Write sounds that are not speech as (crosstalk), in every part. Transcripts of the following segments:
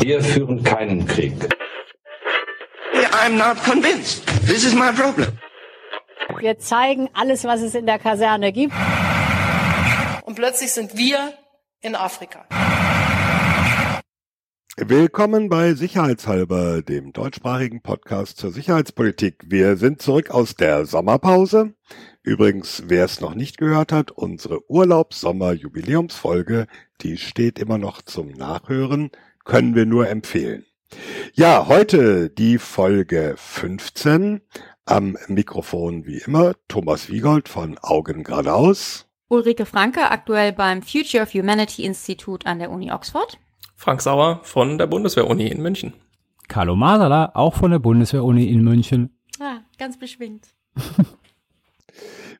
Wir führen keinen Krieg. I'm not convinced. This is my problem. Wir zeigen alles, was es in der Kaserne gibt. Und plötzlich sind wir in Afrika. Willkommen bei Sicherheitshalber, dem deutschsprachigen Podcast zur Sicherheitspolitik. Wir sind zurück aus der Sommerpause. Übrigens, wer es noch nicht gehört hat, unsere Urlaubssommer-Jubiläumsfolge, die steht immer noch zum Nachhören, können wir nur empfehlen. Ja, heute die Folge 15. Am Mikrofon wie immer Thomas Wiegold von Augen geradeaus. Ulrike Franke, aktuell beim Future of Humanity Institute an der Uni Oxford. Frank Sauer von der Bundeswehr-Uni in München. Carlo Masala, auch von der Bundeswehr-Uni in München. Ah, ganz beschwingt.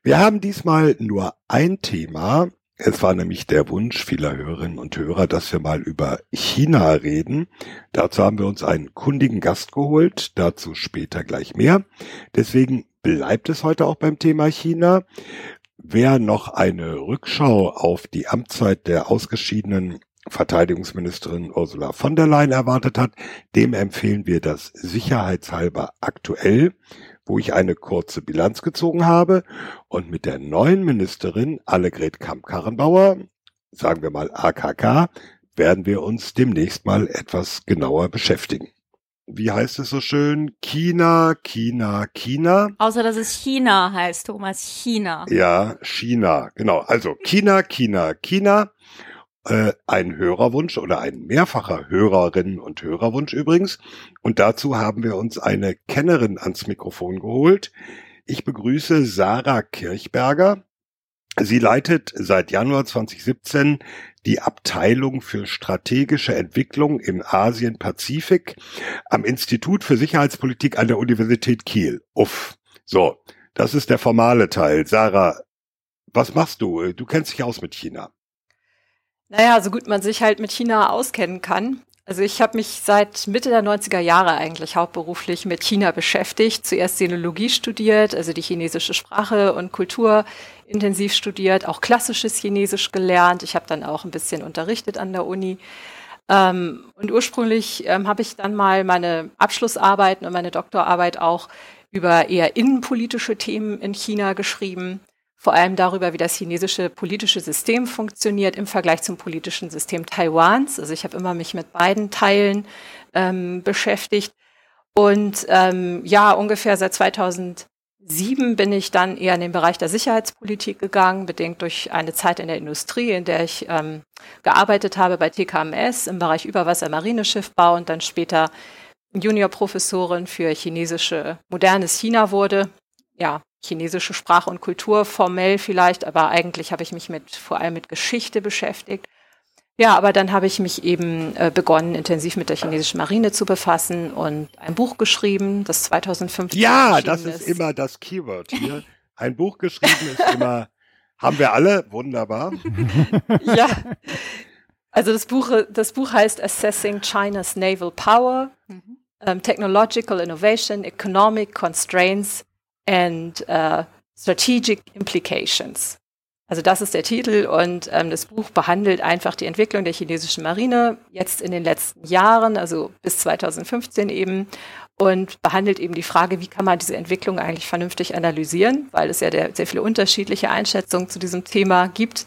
Wir haben diesmal nur ein Thema. Es war nämlich der Wunsch vieler Hörerinnen und Hörer, dass wir mal über China reden. Dazu haben wir uns einen kundigen Gast geholt, dazu später gleich mehr. Deswegen bleibt es heute auch beim Thema China. Wer noch eine Rückschau auf die Amtszeit der ausgeschiedenen Verteidigungsministerin Ursula von der Leyen erwartet hat, dem empfehlen wir das sicherheitshalber aktuell, wo ich eine kurze Bilanz gezogen habe und mit der neuen Ministerin Allegret Kamp-Karrenbauer, sagen wir mal AKK, werden wir uns demnächst mal etwas genauer beschäftigen. Wie heißt es so schön? China, China, China. Außer dass es China heißt, Thomas, China. Ja, China, genau. Also China, China, China äh, ein Hörerwunsch oder ein mehrfacher Hörerinnen und Hörerwunsch übrigens. Und dazu haben wir uns eine Kennerin ans Mikrofon geholt. Ich begrüße Sarah Kirchberger. Sie leitet seit Januar 2017 die Abteilung für strategische Entwicklung im Asien-Pazifik am Institut für Sicherheitspolitik an der Universität Kiel. Uff. So, das ist der formale Teil. Sarah, was machst du? Du kennst dich aus mit China. Naja, so gut man sich halt mit China auskennen kann. Also ich habe mich seit Mitte der 90er Jahre eigentlich hauptberuflich mit China beschäftigt. Zuerst Sinologie studiert, also die chinesische Sprache und Kultur intensiv studiert, auch klassisches Chinesisch gelernt. Ich habe dann auch ein bisschen unterrichtet an der Uni. Ähm, und ursprünglich ähm, habe ich dann mal meine Abschlussarbeiten und meine Doktorarbeit auch über eher innenpolitische Themen in China geschrieben vor allem darüber, wie das chinesische politische System funktioniert im Vergleich zum politischen System Taiwans. Also ich habe immer mich mit beiden Teilen ähm, beschäftigt. Und ähm, ja, ungefähr seit 2007 bin ich dann eher in den Bereich der Sicherheitspolitik gegangen, bedingt durch eine Zeit in der Industrie, in der ich ähm, gearbeitet habe bei TKMS im Bereich Überwasser-Marineschiffbau und dann später Juniorprofessorin für chinesische modernes China wurde. Ja, chinesische Sprache und Kultur formell vielleicht, aber eigentlich habe ich mich mit vor allem mit Geschichte beschäftigt. Ja, aber dann habe ich mich eben äh, begonnen, intensiv mit der chinesischen Marine zu befassen und ein Buch geschrieben, das 2015 Ja, das ist, ist immer das Keyword hier. Ein Buch geschrieben ist immer, haben wir alle, wunderbar. (laughs) ja, also das Buch, das Buch heißt Assessing China's Naval Power, mhm. um, Technological Innovation, Economic Constraints and uh, Strategic Implications. Also das ist der Titel und ähm, das Buch behandelt einfach die Entwicklung der chinesischen Marine jetzt in den letzten Jahren, also bis 2015 eben und behandelt eben die Frage, wie kann man diese Entwicklung eigentlich vernünftig analysieren, weil es ja der, sehr viele unterschiedliche Einschätzungen zu diesem Thema gibt.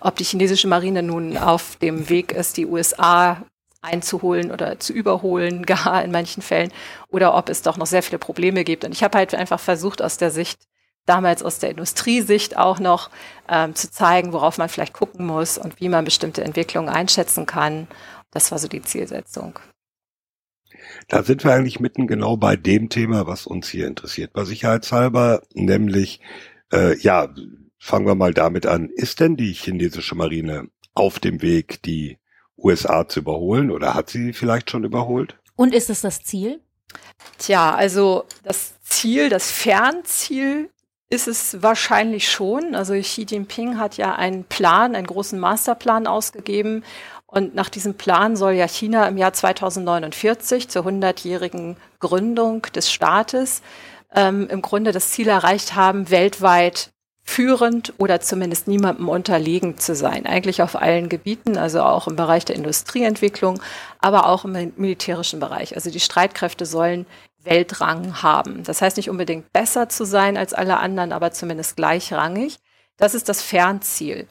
Ob die chinesische Marine nun auf dem Weg ist, die USA einzuholen oder zu überholen, (laughs) gar in manchen Fällen, oder ob es doch noch sehr viele Probleme gibt. Und ich habe halt einfach versucht, aus der Sicht, damals aus der Industriesicht auch noch ähm, zu zeigen, worauf man vielleicht gucken muss und wie man bestimmte Entwicklungen einschätzen kann. Das war so die Zielsetzung. Da sind wir eigentlich mitten genau bei dem Thema, was uns hier interessiert, bei sicherheitshalber, nämlich, äh, ja, fangen wir mal damit an. Ist denn die chinesische Marine auf dem Weg, die USA zu überholen oder hat sie vielleicht schon überholt? Und ist es das Ziel? Tja, also das Ziel, das Fernziel ist es wahrscheinlich schon. Also Xi Jinping hat ja einen Plan, einen großen Masterplan ausgegeben. Und nach diesem Plan soll ja China im Jahr 2049 zur 100-jährigen Gründung des Staates ähm, im Grunde das Ziel erreicht haben, weltweit führend oder zumindest niemandem unterlegen zu sein. Eigentlich auf allen Gebieten, also auch im Bereich der Industrieentwicklung, aber auch im militärischen Bereich. Also die Streitkräfte sollen Weltrang haben. Das heißt nicht unbedingt besser zu sein als alle anderen, aber zumindest gleichrangig. Das ist das Fernziel.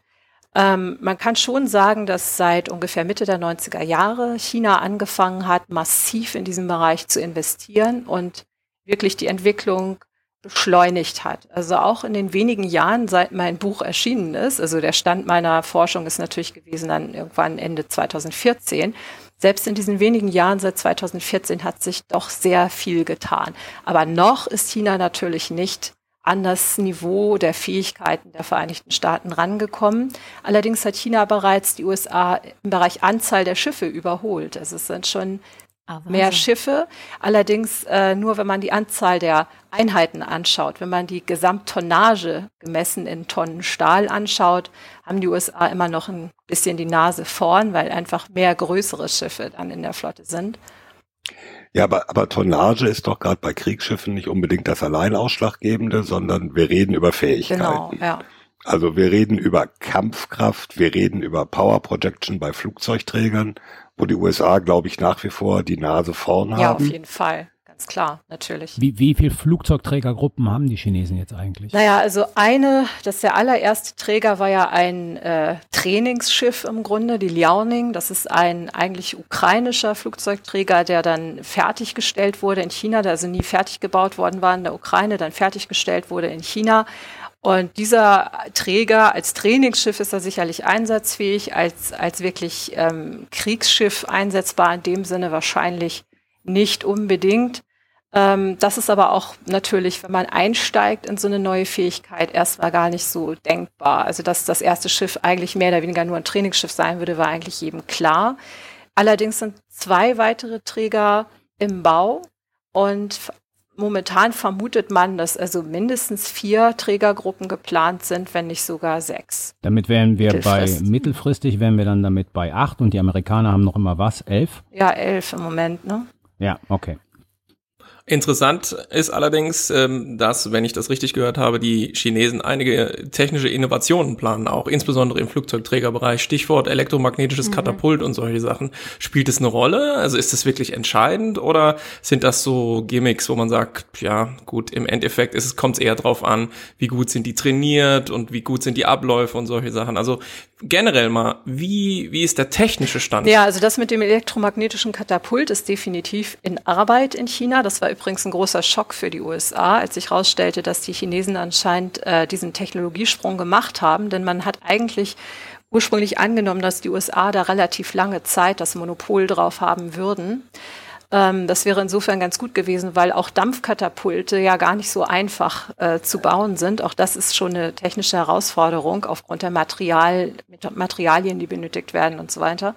Ähm, man kann schon sagen, dass seit ungefähr Mitte der 90er Jahre China angefangen hat, massiv in diesem Bereich zu investieren und wirklich die Entwicklung beschleunigt hat. Also auch in den wenigen Jahren, seit mein Buch erschienen ist, also der Stand meiner Forschung ist natürlich gewesen dann irgendwann Ende 2014. Selbst in diesen wenigen Jahren seit 2014 hat sich doch sehr viel getan. Aber noch ist China natürlich nicht an das Niveau der Fähigkeiten der Vereinigten Staaten rangekommen. Allerdings hat China bereits die USA im Bereich Anzahl der Schiffe überholt. Also es sind schon Ah, mehr Schiffe. Allerdings äh, nur, wenn man die Anzahl der Einheiten anschaut. Wenn man die Gesamttonnage gemessen in Tonnen Stahl anschaut, haben die USA immer noch ein bisschen die Nase vorn, weil einfach mehr größere Schiffe dann in der Flotte sind. Ja, aber, aber Tonnage ist doch gerade bei Kriegsschiffen nicht unbedingt das allein Ausschlaggebende, sondern wir reden über Fähigkeiten. Genau, ja. Also wir reden über Kampfkraft, wir reden über Power Projection bei Flugzeugträgern, wo die USA, glaube ich, nach wie vor die Nase vorn haben. Ja, auf jeden Fall. Ganz klar, natürlich. Wie, wie viele Flugzeugträgergruppen haben die Chinesen jetzt eigentlich? Naja, also eine, das der allererste Träger war ja ein äh, Trainingsschiff im Grunde, die Liaoning. Das ist ein eigentlich ukrainischer Flugzeugträger, der dann fertiggestellt wurde in China, der also nie fertig gebaut worden war in der Ukraine, dann fertiggestellt wurde in China und dieser Träger als Trainingsschiff ist er sicherlich einsatzfähig, als, als wirklich ähm, Kriegsschiff einsetzbar in dem Sinne wahrscheinlich nicht unbedingt. Ähm, das ist aber auch natürlich, wenn man einsteigt in so eine neue Fähigkeit, erstmal gar nicht so denkbar. Also dass das erste Schiff eigentlich mehr oder weniger nur ein Trainingsschiff sein würde, war eigentlich jedem klar. Allerdings sind zwei weitere Träger im Bau und Momentan vermutet man, dass also mindestens vier Trägergruppen geplant sind, wenn nicht sogar sechs. Damit wären wir bei mittelfristig wären wir dann damit bei acht und die Amerikaner haben noch immer was? Elf? Ja, elf im Moment, ne? Ja, okay. Interessant ist allerdings, ähm, dass, wenn ich das richtig gehört habe, die Chinesen einige technische Innovationen planen, auch insbesondere im Flugzeugträgerbereich. Stichwort elektromagnetisches mhm. Katapult und solche Sachen. Spielt es eine Rolle? Also ist das wirklich entscheidend oder sind das so Gimmicks, wo man sagt, ja, gut, im Endeffekt ist es, kommt es eher drauf an, wie gut sind die trainiert und wie gut sind die Abläufe und solche Sachen. Also generell mal, wie, wie ist der technische Stand? Ja, also das mit dem elektromagnetischen Katapult ist definitiv in Arbeit in China. Das war übrigens ein großer Schock für die USA, als sich herausstellte, dass die Chinesen anscheinend äh, diesen Technologiesprung gemacht haben. Denn man hat eigentlich ursprünglich angenommen, dass die USA da relativ lange Zeit das Monopol drauf haben würden. Ähm, das wäre insofern ganz gut gewesen, weil auch Dampfkatapulte ja gar nicht so einfach äh, zu bauen sind. Auch das ist schon eine technische Herausforderung aufgrund der Material, Materialien, die benötigt werden und so weiter.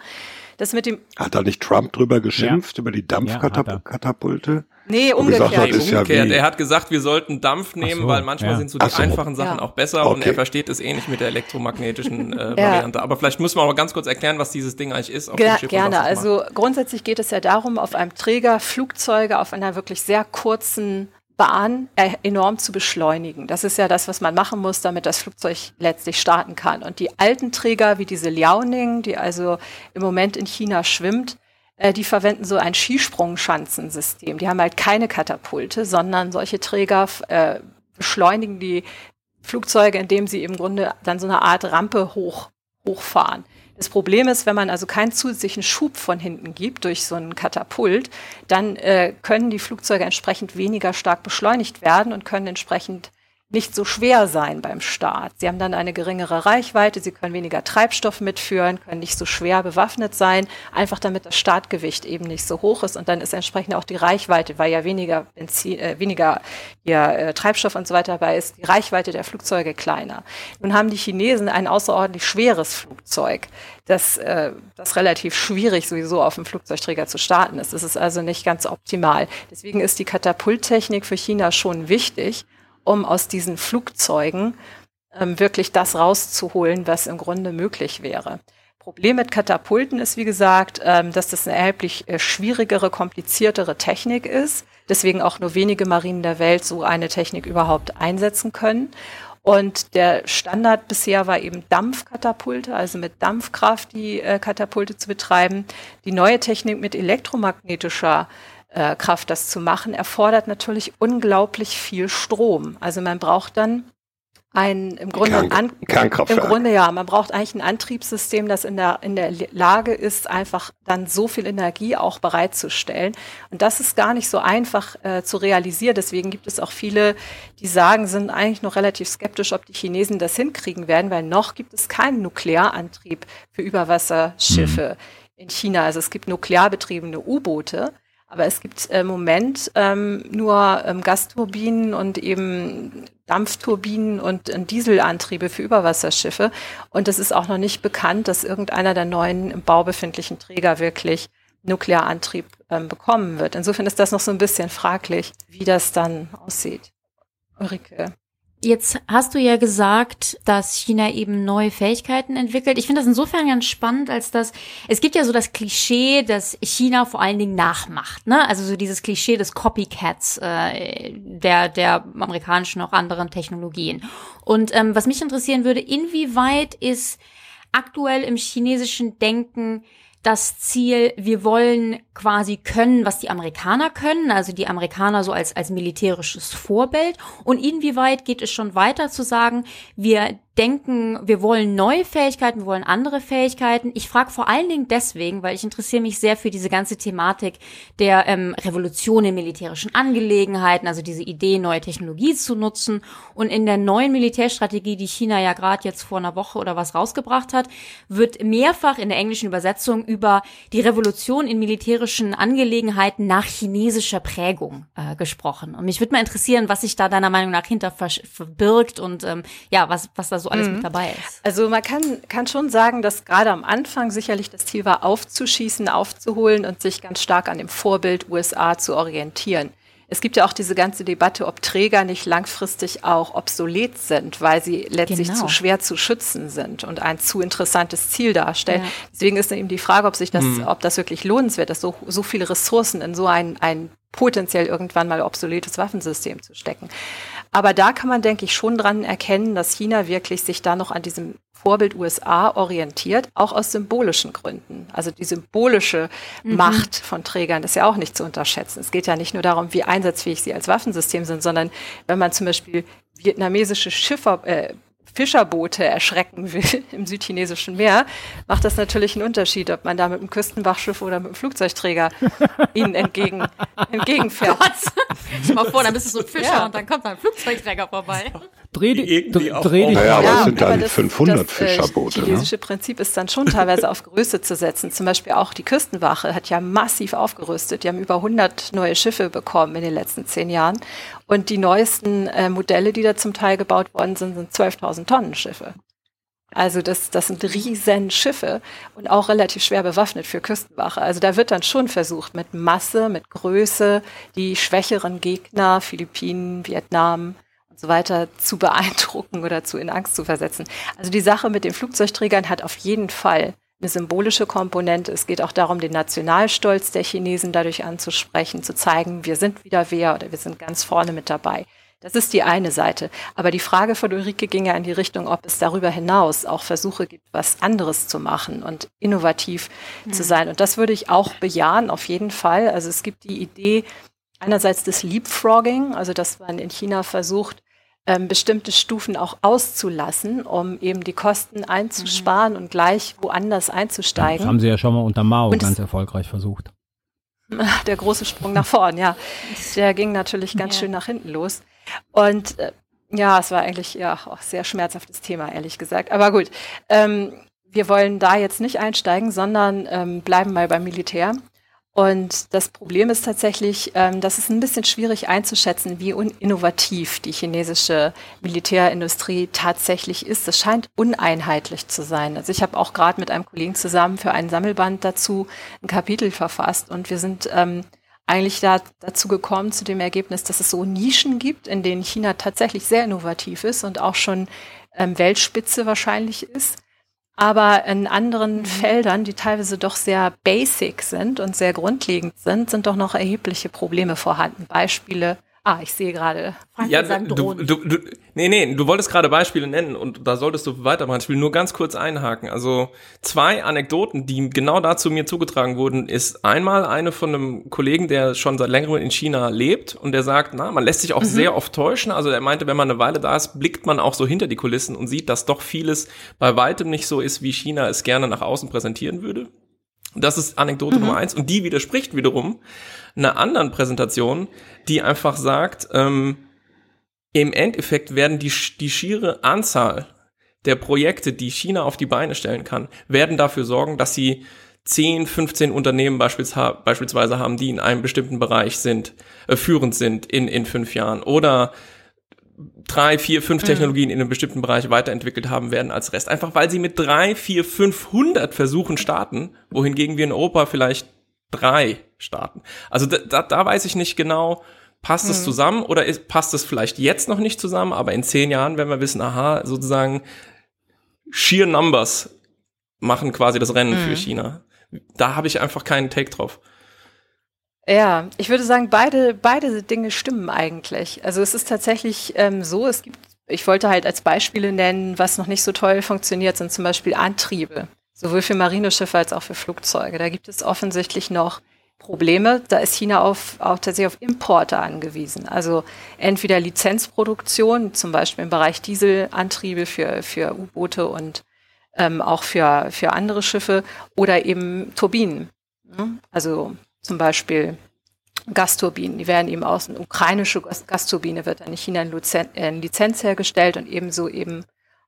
Das mit dem Hat da nicht Trump drüber geschimpft, ja. über die Dampfkatapulte? Ja, Nee, umgekehrt. Hat, nee, umgekehrt. Ja er hat gesagt, wir sollten Dampf nehmen, so, weil manchmal ja. sind so die so. einfachen Sachen ja. auch besser okay. und er versteht es ähnlich mit der elektromagnetischen äh, (laughs) Variante. Aber vielleicht müssen wir auch ganz kurz erklären, was dieses Ding eigentlich ist. Ge gerne. Also grundsätzlich geht es ja darum, auf einem Träger Flugzeuge auf einer wirklich sehr kurzen Bahn äh, enorm zu beschleunigen. Das ist ja das, was man machen muss, damit das Flugzeug letztlich starten kann. Und die alten Träger wie diese Liaoning, die also im Moment in China schwimmt, äh, die verwenden so ein Skisprungschanzensystem. Die haben halt keine Katapulte, sondern solche Träger äh, beschleunigen die Flugzeuge, indem sie im Grunde dann so eine Art Rampe hoch, hochfahren. Das Problem ist, wenn man also keinen zusätzlichen Schub von hinten gibt durch so einen Katapult, dann äh, können die Flugzeuge entsprechend weniger stark beschleunigt werden und können entsprechend nicht so schwer sein beim Start. Sie haben dann eine geringere Reichweite, sie können weniger Treibstoff mitführen, können nicht so schwer bewaffnet sein, einfach damit das Startgewicht eben nicht so hoch ist und dann ist entsprechend auch die Reichweite, weil ja weniger Benzin, äh, weniger ja, äh, Treibstoff und so weiter dabei ist, die Reichweite der Flugzeuge kleiner. Nun haben die Chinesen ein außerordentlich schweres Flugzeug, das, äh, das relativ schwierig sowieso auf dem Flugzeugträger zu starten ist. Es ist also nicht ganz optimal. Deswegen ist die Katapulttechnik für China schon wichtig um aus diesen Flugzeugen ähm, wirklich das rauszuholen, was im Grunde möglich wäre. Problem mit Katapulten ist, wie gesagt, ähm, dass das eine erheblich äh, schwierigere, kompliziertere Technik ist. Deswegen auch nur wenige Marinen der Welt so eine Technik überhaupt einsetzen können. Und der Standard bisher war eben Dampfkatapulte, also mit Dampfkraft die äh, Katapulte zu betreiben. Die neue Technik mit elektromagnetischer äh, Kraft, das zu machen, erfordert natürlich unglaublich viel Strom. Also man braucht dann ein im Grunde Kern, ein, im Grunde ja, man braucht eigentlich ein Antriebssystem, das in der in der Lage ist, einfach dann so viel Energie auch bereitzustellen. Und das ist gar nicht so einfach äh, zu realisieren. Deswegen gibt es auch viele, die sagen, sind eigentlich noch relativ skeptisch, ob die Chinesen das hinkriegen werden, weil noch gibt es keinen Nuklearantrieb für Überwasserschiffe mhm. in China. Also es gibt nuklearbetriebene U-Boote. Aber es gibt im Moment ähm, nur ähm, Gasturbinen und eben Dampfturbinen und äh, Dieselantriebe für Überwasserschiffe. Und es ist auch noch nicht bekannt, dass irgendeiner der neuen im Bau befindlichen Träger wirklich Nuklearantrieb ähm, bekommen wird. Insofern ist das noch so ein bisschen fraglich, wie das dann aussieht. Ulrike. Jetzt hast du ja gesagt, dass China eben neue Fähigkeiten entwickelt. Ich finde das insofern ganz spannend, als dass es gibt ja so das Klischee, dass China vor allen Dingen nachmacht. Ne? Also so dieses Klischee des Copycats äh, der, der amerikanischen auch anderen Technologien. Und ähm, was mich interessieren würde, inwieweit ist aktuell im chinesischen Denken das Ziel, wir wollen quasi können, was die Amerikaner können, also die Amerikaner so als, als militärisches Vorbild. Und inwieweit geht es schon weiter zu sagen, wir denken, wir wollen neue Fähigkeiten, wir wollen andere Fähigkeiten. Ich frage vor allen Dingen deswegen, weil ich interessiere mich sehr für diese ganze Thematik der ähm, Revolution in militärischen Angelegenheiten, also diese Idee, neue Technologie zu nutzen. Und in der neuen Militärstrategie, die China ja gerade jetzt vor einer Woche oder was rausgebracht hat, wird mehrfach in der englischen Übersetzung über die Revolution in militärischen Angelegenheiten nach chinesischer Prägung äh, gesprochen. Und mich würde mal interessieren, was sich da deiner Meinung nach hinter verbirgt und ähm, ja, was, was da so alles mhm. mit dabei ist. Also man kann, kann schon sagen, dass gerade am Anfang sicherlich das Ziel war, aufzuschießen, aufzuholen und sich ganz stark an dem Vorbild USA zu orientieren. Es gibt ja auch diese ganze Debatte, ob Träger nicht langfristig auch obsolet sind, weil sie letztlich genau. zu schwer zu schützen sind und ein zu interessantes Ziel darstellen. Ja. Deswegen ist dann eben die Frage, ob sich das, mhm. ob das wirklich lohnenswert ist, so, so viele Ressourcen in so ein, ein potenziell irgendwann mal obsoletes Waffensystem zu stecken. Aber da kann man, denke ich, schon dran erkennen, dass China wirklich sich da noch an diesem Vorbild USA orientiert, auch aus symbolischen Gründen. Also die symbolische mhm. Macht von Trägern ist ja auch nicht zu unterschätzen. Es geht ja nicht nur darum, wie einsatzfähig sie als Waffensystem sind, sondern wenn man zum Beispiel vietnamesische Schiffer, äh, Fischerboote erschrecken will (laughs) im südchinesischen Meer, macht das natürlich einen Unterschied, ob man da mit einem Küstenwachschiff oder mit einem Flugzeugträger (laughs) ihnen entgegen, entgegenfährt. Stell mal vor, dann bist du so ein Fischer ja. und dann kommt da ein Flugzeugträger vorbei. Dreh dich, dreh dich. Naja, aber ja, es sind dann 500 das, äh, Fischerboote. Das chinesische ne? Prinzip ist dann schon teilweise auf Größe zu setzen. Zum Beispiel auch die Küstenwache hat ja massiv aufgerüstet. Die haben über 100 neue Schiffe bekommen in den letzten zehn Jahren. Und die neuesten äh, Modelle, die da zum Teil gebaut worden sind, sind 12.000 Tonnen Schiffe. Also das, das sind riesen Schiffe und auch relativ schwer bewaffnet für Küstenwache. Also da wird dann schon versucht, mit Masse, mit Größe, die schwächeren Gegner, Philippinen, Vietnam und so weiter, zu beeindrucken oder zu in Angst zu versetzen. Also die Sache mit den Flugzeugträgern hat auf jeden Fall eine symbolische Komponente. Es geht auch darum, den Nationalstolz der Chinesen dadurch anzusprechen, zu zeigen, wir sind wieder wer oder wir sind ganz vorne mit dabei. Das ist die eine Seite. Aber die Frage von Ulrike ging ja in die Richtung, ob es darüber hinaus auch Versuche gibt, was anderes zu machen und innovativ mhm. zu sein. Und das würde ich auch bejahen, auf jeden Fall. Also es gibt die Idee einerseits des Leapfrogging, also dass man in China versucht, ähm, bestimmte Stufen auch auszulassen, um eben die Kosten einzusparen mhm. und gleich woanders einzusteigen. Das haben sie ja schon mal unter Mao und ganz erfolgreich versucht. (laughs) Der große Sprung nach vorn, ja. Der ging natürlich ganz ja. schön nach hinten los. Und äh, ja, es war eigentlich ja auch sehr schmerzhaftes Thema, ehrlich gesagt. Aber gut, ähm, wir wollen da jetzt nicht einsteigen, sondern ähm, bleiben mal beim Militär. Und das Problem ist tatsächlich, ähm, dass es ein bisschen schwierig einzuschätzen, wie innovativ die chinesische Militärindustrie tatsächlich ist. Es scheint uneinheitlich zu sein. Also ich habe auch gerade mit einem Kollegen zusammen für einen Sammelband dazu ein Kapitel verfasst und wir sind ähm, eigentlich da, dazu gekommen, zu dem Ergebnis, dass es so Nischen gibt, in denen China tatsächlich sehr innovativ ist und auch schon ähm, Weltspitze wahrscheinlich ist. Aber in anderen mhm. Feldern, die teilweise doch sehr basic sind und sehr grundlegend sind, sind doch noch erhebliche Probleme vorhanden. Beispiele Ah, ich sehe gerade. Frank ja, du, du, du, nee, nee, du wolltest gerade Beispiele nennen und da solltest du weitermachen. Ich will nur ganz kurz einhaken. Also zwei Anekdoten, die genau dazu mir zugetragen wurden, ist einmal eine von einem Kollegen, der schon seit längerem in China lebt und der sagt, na, man lässt sich auch mhm. sehr oft täuschen. Also er meinte, wenn man eine Weile da ist, blickt man auch so hinter die Kulissen und sieht, dass doch vieles bei weitem nicht so ist, wie China es gerne nach außen präsentieren würde. Das ist Anekdote mhm. Nummer eins und die widerspricht wiederum einer anderen Präsentation, die einfach sagt, ähm, im Endeffekt werden die, die schiere Anzahl der Projekte, die China auf die Beine stellen kann, werden dafür sorgen, dass sie 10, 15 Unternehmen beispielsweise haben, die in einem bestimmten Bereich sind, äh, führend sind in, in fünf Jahren oder drei, vier, fünf mhm. Technologien in einem bestimmten Bereich weiterentwickelt haben werden als Rest. Einfach weil sie mit drei, vier, 500 Versuchen starten, wohingegen wir in Europa vielleicht drei starten. Also da, da, da weiß ich nicht genau, passt es mhm. zusammen oder ist, passt es vielleicht jetzt noch nicht zusammen, aber in zehn Jahren werden wir wissen, aha, sozusagen sheer numbers machen quasi das Rennen mhm. für China. Da habe ich einfach keinen Take drauf. Ja, ich würde sagen, beide, beide Dinge stimmen eigentlich. Also es ist tatsächlich ähm, so, es gibt, ich wollte halt als Beispiele nennen, was noch nicht so toll funktioniert, sind zum Beispiel Antriebe, sowohl für Marineschiffe als auch für Flugzeuge. Da gibt es offensichtlich noch Probleme. Da ist China auf, auch tatsächlich auf Importe angewiesen. Also entweder Lizenzproduktion, zum Beispiel im Bereich Dieselantriebe für, für U-Boote und ähm, auch für, für andere Schiffe, oder eben Turbinen. Also zum Beispiel Gasturbinen. Die werden eben aus einer ukrainischen Gasturbine wird dann in China in Lizenz hergestellt und ebenso eben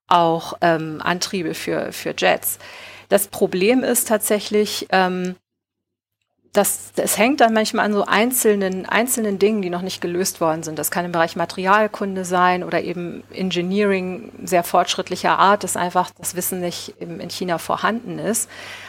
auch ähm, Antriebe für, für Jets. Das Problem ist tatsächlich, ähm, dass es hängt dann manchmal an so einzelnen, einzelnen Dingen, die noch nicht gelöst worden sind. Das kann im Bereich Materialkunde sein oder eben Engineering sehr fortschrittlicher Art, dass einfach das Wissen nicht in China vorhanden ist.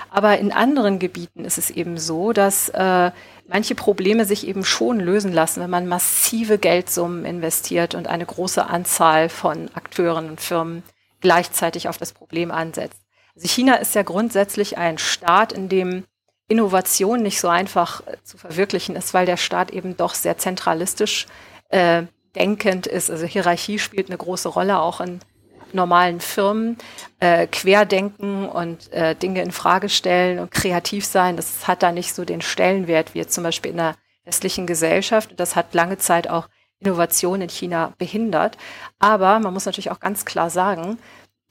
Aber in anderen Gebieten ist es eben so, dass äh, manche Probleme sich eben schon lösen lassen, wenn man massive Geldsummen investiert und eine große Anzahl von Akteuren und Firmen gleichzeitig auf das Problem ansetzt. Also China ist ja grundsätzlich ein Staat, in dem Innovation nicht so einfach äh, zu verwirklichen ist, weil der Staat eben doch sehr zentralistisch äh, denkend ist. Also Hierarchie spielt eine große Rolle auch in normalen Firmen. Äh, querdenken und äh, Dinge in Frage stellen und kreativ sein, das hat da nicht so den Stellenwert wie jetzt zum Beispiel in der westlichen Gesellschaft. Das hat lange Zeit auch Innovation in China behindert. Aber man muss natürlich auch ganz klar sagen,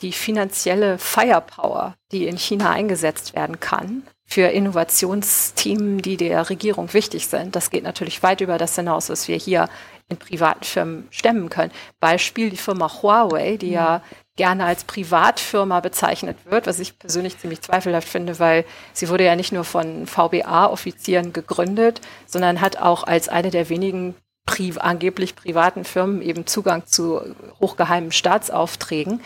die finanzielle Firepower, die in China eingesetzt werden kann, für Innovationsthemen, die der Regierung wichtig sind. Das geht natürlich weit über das hinaus, was wir hier in privaten Firmen stemmen können. Beispiel die Firma Huawei, die ja gerne als Privatfirma bezeichnet wird, was ich persönlich ziemlich zweifelhaft finde, weil sie wurde ja nicht nur von VBA-Offizieren gegründet, sondern hat auch als eine der wenigen pri angeblich privaten Firmen eben Zugang zu hochgeheimen Staatsaufträgen.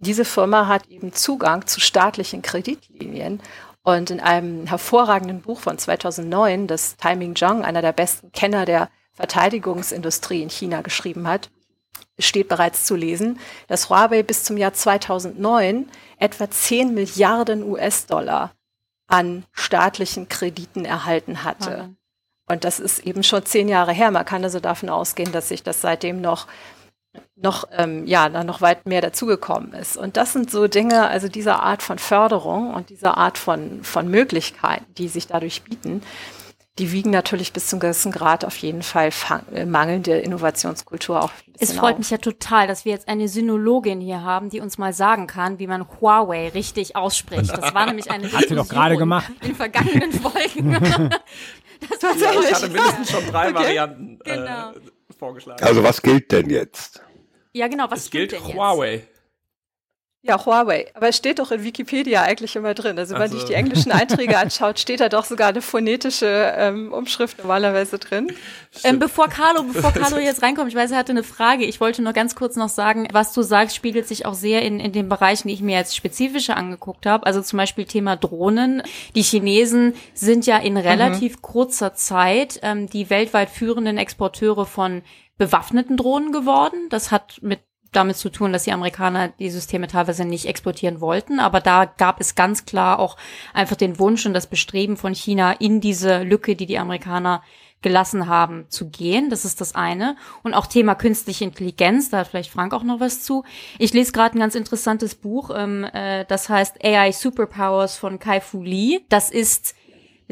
Diese Firma hat eben Zugang zu staatlichen Kreditlinien und in einem hervorragenden Buch von 2009, das Timing Zhang, einer der besten Kenner der Verteidigungsindustrie in China, geschrieben hat, steht bereits zu lesen, dass Huawei bis zum Jahr 2009 etwa 10 Milliarden US-Dollar an staatlichen Krediten erhalten hatte. Und das ist eben schon zehn Jahre her. Man kann also davon ausgehen, dass sich das seitdem noch noch, ähm, ja, da noch weit mehr dazugekommen ist. Und das sind so Dinge, also diese Art von Förderung und diese Art von, von Möglichkeiten, die sich dadurch bieten, die wiegen natürlich bis zum gewissen Grad auf jeden Fall äh, mangelnde Innovationskultur auch. Es freut auf. mich ja total, dass wir jetzt eine Synologin hier haben, die uns mal sagen kann, wie man Huawei richtig ausspricht. Das war nämlich eine (laughs) Hat sie doch gerade gemacht. in vergangenen Folgen. (laughs) das war ja, ich hatte mindestens schon drei okay. Varianten. Äh, genau. Äh, vorgeschlagen. Also was gilt denn jetzt? Ja, genau, was es gilt denn Huawei. Jetzt? Ja, Huawei. Aber es steht doch in Wikipedia eigentlich immer drin. Also wenn man sich die englischen Einträge (laughs) anschaut, steht da doch sogar eine phonetische ähm, Umschrift normalerweise drin. Ähm, bevor Carlo, bevor Carlo (laughs) jetzt reinkommt, ich weiß, er hatte eine Frage. Ich wollte nur ganz kurz noch sagen, was du sagst, spiegelt sich auch sehr in, in den Bereichen, die ich mir jetzt spezifischer angeguckt habe. Also zum Beispiel Thema Drohnen. Die Chinesen sind ja in relativ mhm. kurzer Zeit ähm, die weltweit führenden Exporteure von bewaffneten Drohnen geworden. Das hat mit damit zu tun, dass die Amerikaner die Systeme teilweise nicht exportieren wollten. Aber da gab es ganz klar auch einfach den Wunsch und das Bestreben von China in diese Lücke, die die Amerikaner gelassen haben zu gehen. Das ist das eine. Und auch Thema künstliche Intelligenz, da hat vielleicht Frank auch noch was zu. Ich lese gerade ein ganz interessantes Buch, ähm, äh, das heißt AI Superpowers von Kai Fu Lee. Das ist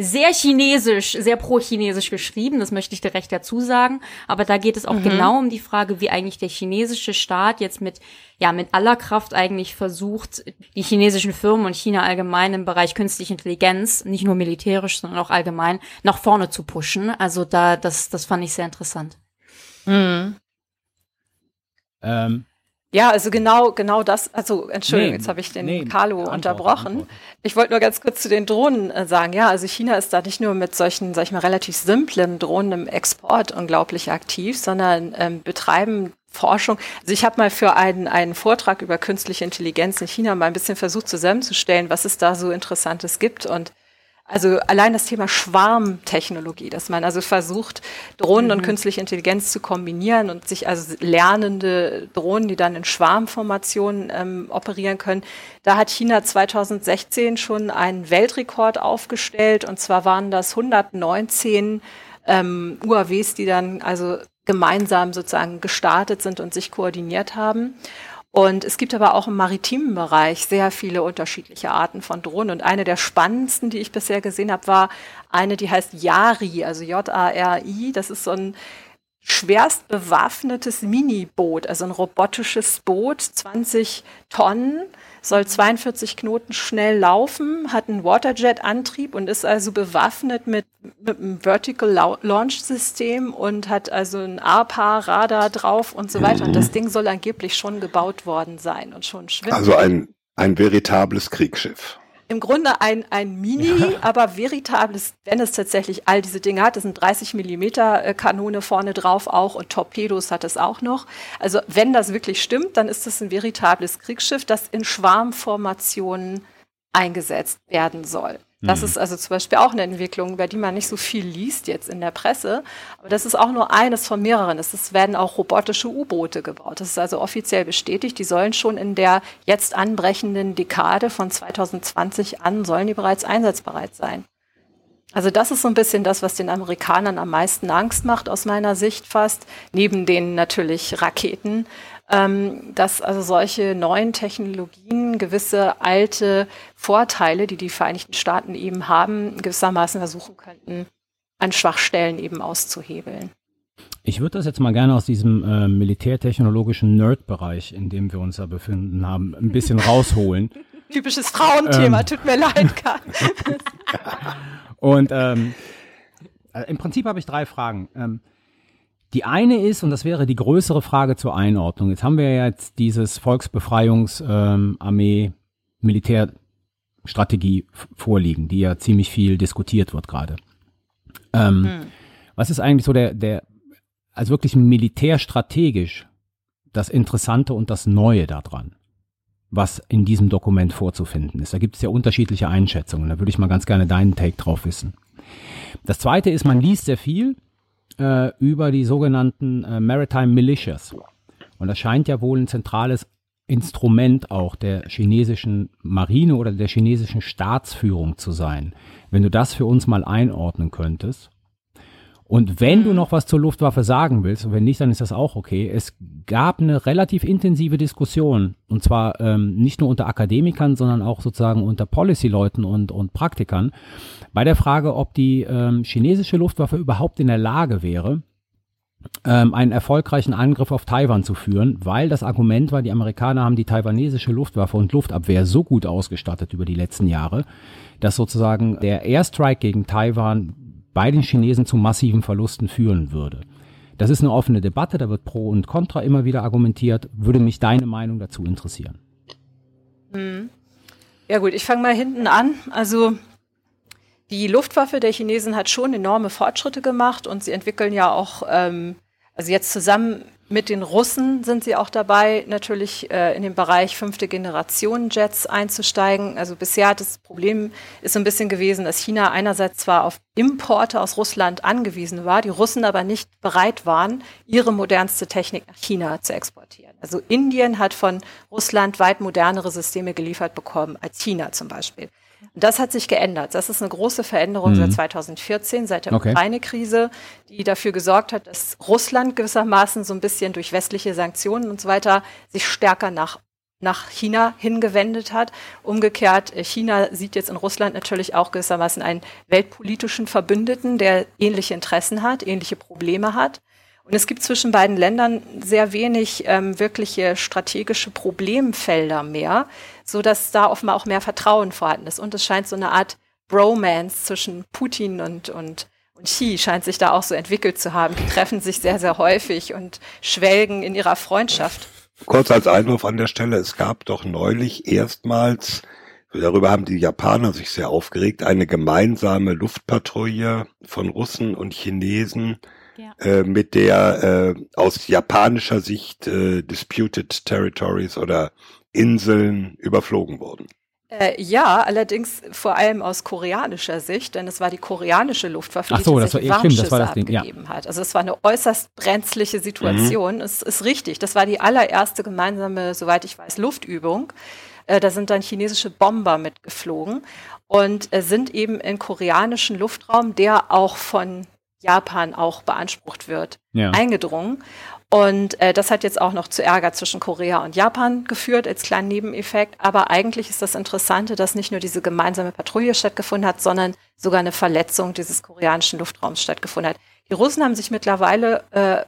sehr chinesisch, sehr pro-chinesisch geschrieben, das möchte ich direkt dazu sagen. Aber da geht es auch mhm. genau um die Frage, wie eigentlich der chinesische Staat jetzt mit, ja, mit aller Kraft eigentlich versucht, die chinesischen Firmen und China allgemein im Bereich künstliche Intelligenz, nicht nur militärisch, sondern auch allgemein, nach vorne zu pushen. Also da, das, das fand ich sehr interessant. Mhm. Ähm, ja, also genau, genau das, also Entschuldigung, nee, jetzt habe ich den nee, Carlo Antwort, unterbrochen. Antwort. Ich wollte nur ganz kurz zu den Drohnen äh, sagen. Ja, also China ist da nicht nur mit solchen, sag ich mal, relativ simplen Drohnen im Export unglaublich aktiv, sondern ähm, betreiben Forschung. Also ich habe mal für einen, einen Vortrag über künstliche Intelligenz in China mal ein bisschen versucht zusammenzustellen, was es da so Interessantes gibt und also allein das Thema Schwarmtechnologie, dass man also versucht, Drohnen mhm. und künstliche Intelligenz zu kombinieren und sich also lernende Drohnen, die dann in Schwarmformationen ähm, operieren können. Da hat China 2016 schon einen Weltrekord aufgestellt und zwar waren das 119 ähm, UAWs, die dann also gemeinsam sozusagen gestartet sind und sich koordiniert haben. Und es gibt aber auch im maritimen Bereich sehr viele unterschiedliche Arten von Drohnen. Und eine der spannendsten, die ich bisher gesehen habe, war eine, die heißt Yari, also J-A-R-I. Das ist so ein schwerst bewaffnetes Mini-Boot, also ein robotisches Boot, 20 Tonnen soll 42 Knoten schnell laufen, hat einen Waterjet-Antrieb und ist also bewaffnet mit, mit einem Vertical Launch System und hat also ein APA-Radar drauf und so weiter. Und das Ding soll angeblich schon gebaut worden sein und schon schwimmen. Also ein, ein veritables Kriegsschiff im Grunde ein, ein Mini, ja. aber veritables, wenn es tatsächlich all diese Dinge hat. Das sind 30 Millimeter äh, Kanone vorne drauf auch und Torpedos hat es auch noch. Also wenn das wirklich stimmt, dann ist es ein veritables Kriegsschiff, das in Schwarmformationen eingesetzt werden soll. Das mhm. ist also zum Beispiel auch eine Entwicklung, über die man nicht so viel liest jetzt in der Presse. Aber das ist auch nur eines von mehreren. Es werden auch robotische U-Boote gebaut. Das ist also offiziell bestätigt. Die sollen schon in der jetzt anbrechenden Dekade von 2020 an, sollen die bereits einsatzbereit sein. Also das ist so ein bisschen das, was den Amerikanern am meisten Angst macht, aus meiner Sicht fast, neben den natürlich Raketen ähm, dass also solche neuen Technologien gewisse alte Vorteile, die die Vereinigten Staaten eben haben, gewissermaßen versuchen könnten, an Schwachstellen eben auszuhebeln. Ich würde das jetzt mal gerne aus diesem äh, militärtechnologischen Nerd-Bereich, in dem wir uns da befinden haben, ein bisschen rausholen. (laughs) Typisches Frauenthema, ähm. tut mir leid, Karl. (laughs) Und ähm, äh, im Prinzip habe ich drei Fragen. Ähm, die eine ist, und das wäre die größere Frage zur Einordnung. Jetzt haben wir jetzt dieses Volksbefreiungsarmee ähm, Militärstrategie vorliegen, die ja ziemlich viel diskutiert wird gerade. Ähm, hm. Was ist eigentlich so der, der, also wirklich militärstrategisch das Interessante und das Neue daran, was in diesem Dokument vorzufinden ist? Da gibt es ja unterschiedliche Einschätzungen. Da würde ich mal ganz gerne deinen Take drauf wissen. Das zweite ist, man liest sehr viel äh, über die sogenannten äh, Maritime Militias. Und das scheint ja wohl ein zentrales Instrument auch der chinesischen Marine oder der chinesischen Staatsführung zu sein. Wenn du das für uns mal einordnen könntest. Und wenn du mhm. noch was zur Luftwaffe sagen willst, und wenn nicht, dann ist das auch okay. Es gab eine relativ intensive Diskussion, und zwar ähm, nicht nur unter Akademikern, sondern auch sozusagen unter Policy-Leuten und, und Praktikern, bei der Frage, ob die ähm, chinesische Luftwaffe überhaupt in der Lage wäre, ähm, einen erfolgreichen Angriff auf Taiwan zu führen, weil das Argument war, die Amerikaner haben die taiwanesische Luftwaffe und Luftabwehr so gut ausgestattet über die letzten Jahre, dass sozusagen der Airstrike gegen Taiwan bei den Chinesen zu massiven Verlusten führen würde. Das ist eine offene Debatte, da wird Pro und Contra immer wieder argumentiert. Würde mich deine Meinung dazu interessieren. Hm. Ja gut, ich fange mal hinten an. Also die Luftwaffe der Chinesen hat schon enorme Fortschritte gemacht und sie entwickeln ja auch, ähm, also jetzt zusammen mit den Russen sind sie auch dabei, natürlich äh, in den Bereich fünfte Generation Jets einzusteigen. Also bisher hat das Problem ist so ein bisschen gewesen, dass China einerseits zwar auf Importe aus Russland angewiesen war, die Russen aber nicht bereit waren, ihre modernste Technik nach China zu exportieren. Also Indien hat von Russland weit modernere Systeme geliefert bekommen als China zum Beispiel. Das hat sich geändert. Das ist eine große Veränderung mhm. seit 2014, seit der okay. Ukraine-Krise, die dafür gesorgt hat, dass Russland gewissermaßen so ein bisschen durch westliche Sanktionen und so weiter sich stärker nach nach China hingewendet hat. Umgekehrt, äh, China sieht jetzt in Russland natürlich auch gewissermaßen einen weltpolitischen Verbündeten, der ähnliche Interessen hat, ähnliche Probleme hat. Und es gibt zwischen beiden Ländern sehr wenig ähm, wirkliche strategische Problemfelder mehr, so dass da offenbar auch mehr Vertrauen vorhanden ist. Und es scheint so eine Art Bromance zwischen Putin und, und, und Xi scheint sich da auch so entwickelt zu haben. Die treffen sich sehr, sehr häufig und schwelgen in ihrer Freundschaft. Kurz als Einwurf an der Stelle, es gab doch neulich erstmals, darüber haben die Japaner sich sehr aufgeregt, eine gemeinsame Luftpatrouille von Russen und Chinesen ja. äh, mit der äh, aus japanischer Sicht äh, Disputed Territories oder Inseln überflogen wurden. Äh, ja, allerdings vor allem aus koreanischer Sicht, denn es war die koreanische Luftwaffe, Ach so, die das war, ja, stimmt, das war das Ding, ja. hat. Also es war eine äußerst brenzliche Situation. Mhm. Es ist richtig. Das war die allererste gemeinsame, soweit ich weiß, Luftübung. Äh, da sind dann chinesische Bomber mitgeflogen und äh, sind eben in koreanischen Luftraum, der auch von Japan auch beansprucht wird, ja. eingedrungen. Und äh, das hat jetzt auch noch zu Ärger zwischen Korea und Japan geführt als kleinen Nebeneffekt. Aber eigentlich ist das Interessante, dass nicht nur diese gemeinsame Patrouille stattgefunden hat, sondern sogar eine Verletzung dieses koreanischen Luftraums stattgefunden hat. Die Russen haben sich mittlerweile, äh,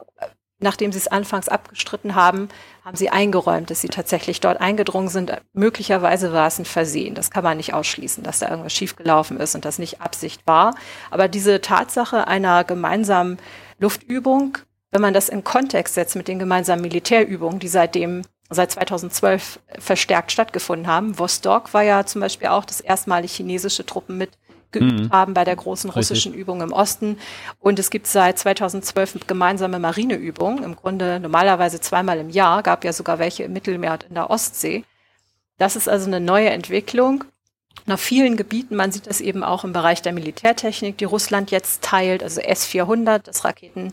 nachdem sie es anfangs abgestritten haben, haben sie eingeräumt, dass sie tatsächlich dort eingedrungen sind. Möglicherweise war es ein Versehen. Das kann man nicht ausschließen, dass da irgendwas schiefgelaufen ist und das nicht Absicht war. Aber diese Tatsache einer gemeinsamen Luftübung wenn man das in Kontext setzt mit den gemeinsamen Militärübungen, die seitdem seit 2012 verstärkt stattgefunden haben. Vostok war ja zum Beispiel auch das erstmalig chinesische Truppen mit geübt mhm. haben bei der großen russischen Richtig. Übung im Osten. Und es gibt seit 2012 gemeinsame Marineübungen, im Grunde normalerweise zweimal im Jahr, gab ja sogar welche im Mittelmeer und in der Ostsee. Das ist also eine neue Entwicklung. Nach vielen Gebieten, man sieht das eben auch im Bereich der Militärtechnik, die Russland jetzt teilt, also S-400, das Raketen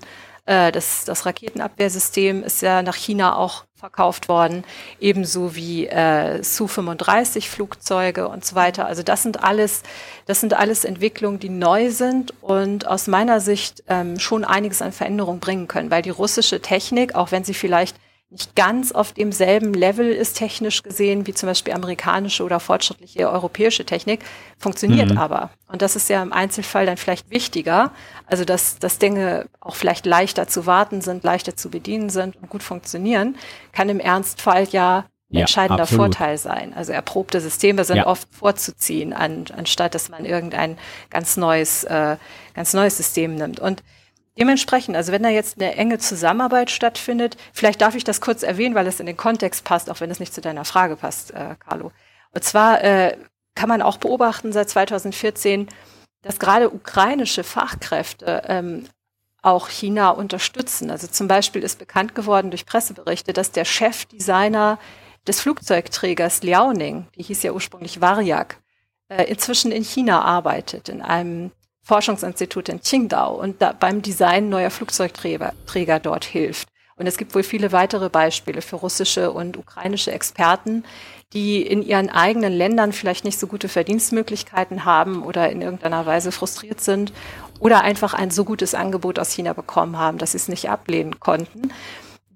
äh, das, das Raketenabwehrsystem ist ja nach China auch verkauft worden, ebenso wie äh, Su-35-Flugzeuge und so weiter. Also das sind alles, das sind alles Entwicklungen, die neu sind und aus meiner Sicht ähm, schon einiges an Veränderung bringen können, weil die russische Technik, auch wenn sie vielleicht nicht ganz auf demselben Level ist technisch gesehen wie zum Beispiel amerikanische oder fortschrittliche europäische Technik, funktioniert mhm. aber. Und das ist ja im Einzelfall dann vielleicht wichtiger, also dass, dass Dinge auch vielleicht leichter zu warten sind, leichter zu bedienen sind und gut funktionieren, kann im Ernstfall ja ja, entscheidender absolut. Vorteil sein. Also erprobte Systeme sind ja. oft vorzuziehen, an, anstatt dass man irgendein ganz neues, äh, ganz neues System nimmt. Und Dementsprechend, also wenn da jetzt eine enge Zusammenarbeit stattfindet, vielleicht darf ich das kurz erwähnen, weil es in den Kontext passt, auch wenn es nicht zu deiner Frage passt, äh, Carlo. Und zwar äh, kann man auch beobachten seit 2014, dass gerade ukrainische Fachkräfte ähm, auch China unterstützen. Also zum Beispiel ist bekannt geworden durch Presseberichte, dass der Chefdesigner des Flugzeugträgers Liaoning, die hieß ja ursprünglich Varyak, äh, inzwischen in China arbeitet, in einem Forschungsinstitut in Qingdao und beim Design neuer Flugzeugträger Träger dort hilft. Und es gibt wohl viele weitere Beispiele für russische und ukrainische Experten, die in ihren eigenen Ländern vielleicht nicht so gute Verdienstmöglichkeiten haben oder in irgendeiner Weise frustriert sind oder einfach ein so gutes Angebot aus China bekommen haben, dass sie es nicht ablehnen konnten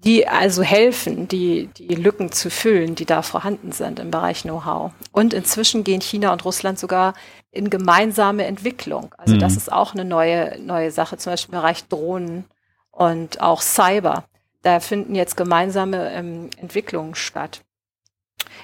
die also helfen, die, die Lücken zu füllen, die da vorhanden sind im Bereich Know-how. Und inzwischen gehen China und Russland sogar in gemeinsame Entwicklung. Also mhm. das ist auch eine neue, neue Sache, zum Beispiel im Bereich Drohnen und auch Cyber. Da finden jetzt gemeinsame ähm, Entwicklungen statt.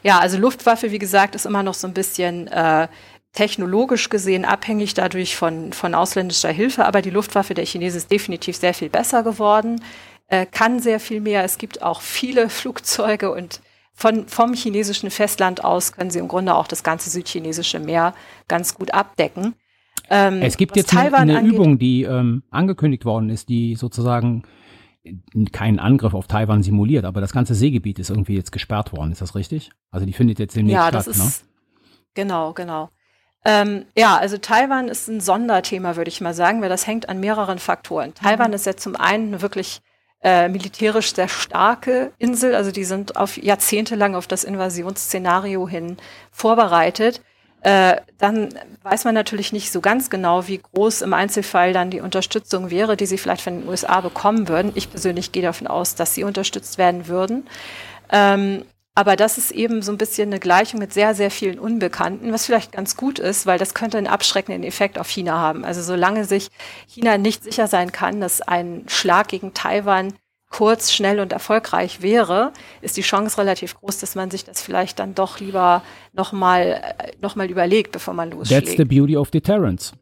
Ja, also Luftwaffe, wie gesagt, ist immer noch so ein bisschen äh, technologisch gesehen abhängig dadurch von, von ausländischer Hilfe, aber die Luftwaffe der Chinesen ist definitiv sehr viel besser geworden äh, kann sehr viel mehr. Es gibt auch viele Flugzeuge und von, vom chinesischen Festland aus können sie im Grunde auch das ganze südchinesische Meer ganz gut abdecken. Ähm, es gibt jetzt Taiwan eine, angeht, Übung, die ähm, angekündigt worden ist, die sozusagen keinen Angriff auf Taiwan simuliert, aber das ganze Seegebiet ist irgendwie jetzt gesperrt worden. Ist das richtig? Also die findet jetzt demnächst ja, statt, das ist, ne? Genau, genau. Ähm, ja, also Taiwan ist ein Sonderthema, würde ich mal sagen, weil das hängt an mehreren Faktoren. Taiwan mhm. ist ja zum einen wirklich äh, militärisch sehr starke Insel. Also die sind auf Jahrzehnte lang auf das Invasionsszenario hin vorbereitet. äh, dann weiß man natürlich nicht so ganz genau, wie groß im Einzelfall dann die Unterstützung wäre, die sie vielleicht von den USA bekommen würden. Ich persönlich gehe davon aus, dass sie unterstützt werden würden. Ähm, aber das ist eben so ein bisschen eine Gleichung mit sehr, sehr vielen Unbekannten, was vielleicht ganz gut ist, weil das könnte einen abschreckenden Effekt auf China haben. Also solange sich China nicht sicher sein kann, dass ein Schlag gegen Taiwan kurz, schnell und erfolgreich wäre, ist die Chance relativ groß, dass man sich das vielleicht dann doch lieber nochmal noch mal überlegt, bevor man loslegt. That's the beauty of deterrence.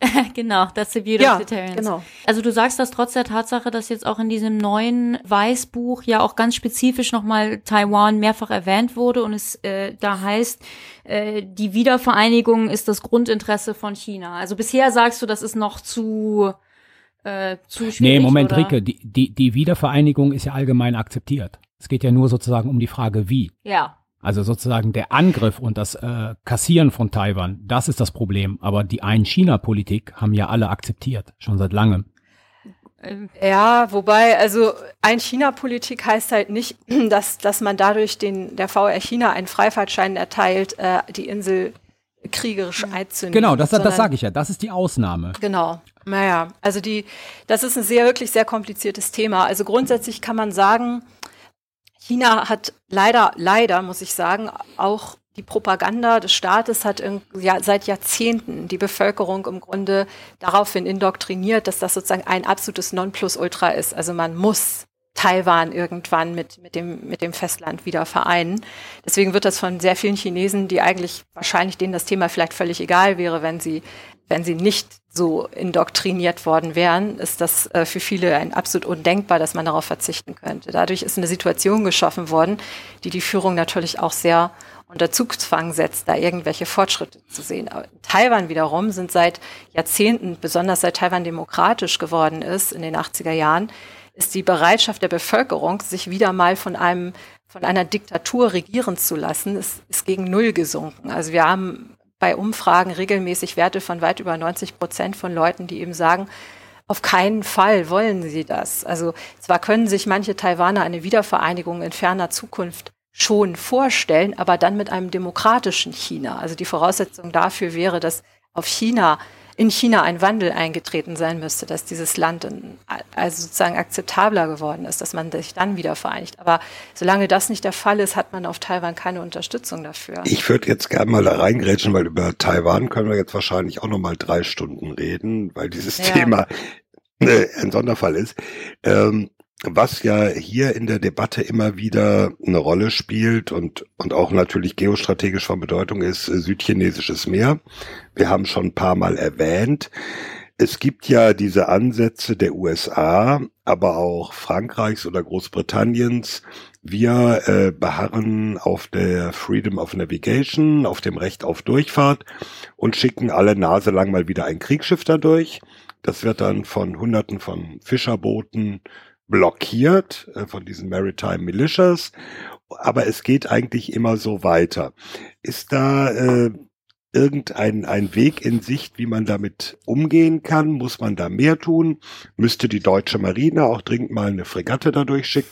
(laughs) genau, that's the beauty Ja, of deterrence. genau. Also du sagst das trotz der Tatsache, dass jetzt auch in diesem neuen Weißbuch ja auch ganz spezifisch nochmal Taiwan mehrfach erwähnt wurde und es äh, da heißt, äh, die Wiedervereinigung ist das Grundinteresse von China. Also bisher sagst du, das ist noch zu äh, zu schwierig. Nee, Moment, oder? Ricke, die, die, die Wiedervereinigung ist ja allgemein akzeptiert. Es geht ja nur sozusagen um die Frage, wie. Ja. Also sozusagen der Angriff und das äh, Kassieren von Taiwan, das ist das Problem. Aber die Ein-China-Politik haben ja alle akzeptiert, schon seit langem. Ja, wobei, also ein China-Politik heißt halt nicht, (clears throat) dass, dass man dadurch den, der VR China einen Freifahrtschein erteilt, äh, die Insel kriegerisch einzunehmen. Genau, das, das sage ich ja. Das ist die Ausnahme. Genau. Naja, also die, das ist ein sehr, wirklich sehr kompliziertes Thema. Also grundsätzlich kann man sagen, China hat leider, leider, muss ich sagen, auch die Propaganda des Staates hat irg- ja, seit Jahrzehnten die Bevölkerung im Grunde daraufhin indoktriniert, dass das sozusagen ein absolutes Nonplusultra ist. Also man muss Taiwan irgendwann mit, mit, dem, mit dem Festland wieder vereinen. Deswegen wird das von sehr vielen Chinesen, die eigentlich wahrscheinlich denen das Thema vielleicht völlig egal wäre, wenn sie, wenn sie nicht so indoktriniert worden wären, ist das äh, für viele ein absolut undenkbar, dass man darauf verzichten könnte. Dadurch ist eine Situation geschaffen worden, die die Führung natürlich auch sehr unter Zugzwang setzt, da irgendwelche Fortschritte zu sehen. Aber Taiwan wiederum sind seit Jahrzehnten, besonders seit Taiwan demokratisch geworden ist in den 80er Jahren, ist die Bereitschaft der Bevölkerung, sich wieder mal von einem von einer Diktatur regieren zu lassen, ist, ist gegen Null gesunken. Also wir haben bei Umfragen regelmäßig Werte von weit über 90 Prozent von Leuten, die eben sagen, auf keinen Fall wollen sie das. Also zwar können sich manche Taiwaner eine Wiedervereinigung in ferner Zukunft schon vorstellen, aber dann mit einem demokratischen China. Also die Voraussetzung dafür wäre, dass auf China in China ein Wandel eingetreten sein müsste, dass dieses Land in, also sozusagen akzeptabler geworden ist, dass man sich dann wieder vereinigt. Aber solange das nicht der Fall ist, hat man auf Taiwan keine Unterstützung dafür. Ich würde jetzt gerne mal da reingrätschen, weil über Taiwan können wir jetzt wahrscheinlich auch noch mal drei Stunden reden, weil dieses Ja. Thema äh, ein Sonderfall ist. Ähm, was ja hier in der Debatte immer wieder eine Rolle spielt und, und auch natürlich geostrategisch von Bedeutung ist, äh, südchinesisches Meer. Wir haben schon ein paar Mal erwähnt. Es gibt ja diese Ansätze der USA, aber auch Frankreichs oder Großbritanniens. Wir äh, beharren auf der Freedom of Navigation, auf dem Recht auf Durchfahrt und schicken alle Nase lang mal wieder ein Kriegsschiff da durch. Das wird dann von Hunderten von Fischerbooten blockiert, äh, von diesen Maritime Militias. Aber es geht eigentlich immer so weiter. Ist da äh, irgendein ein Weg in Sicht, wie man damit umgehen kann? Muss man da mehr tun? Müsste die deutsche Marine auch dringend mal eine Fregatte da durchschicken?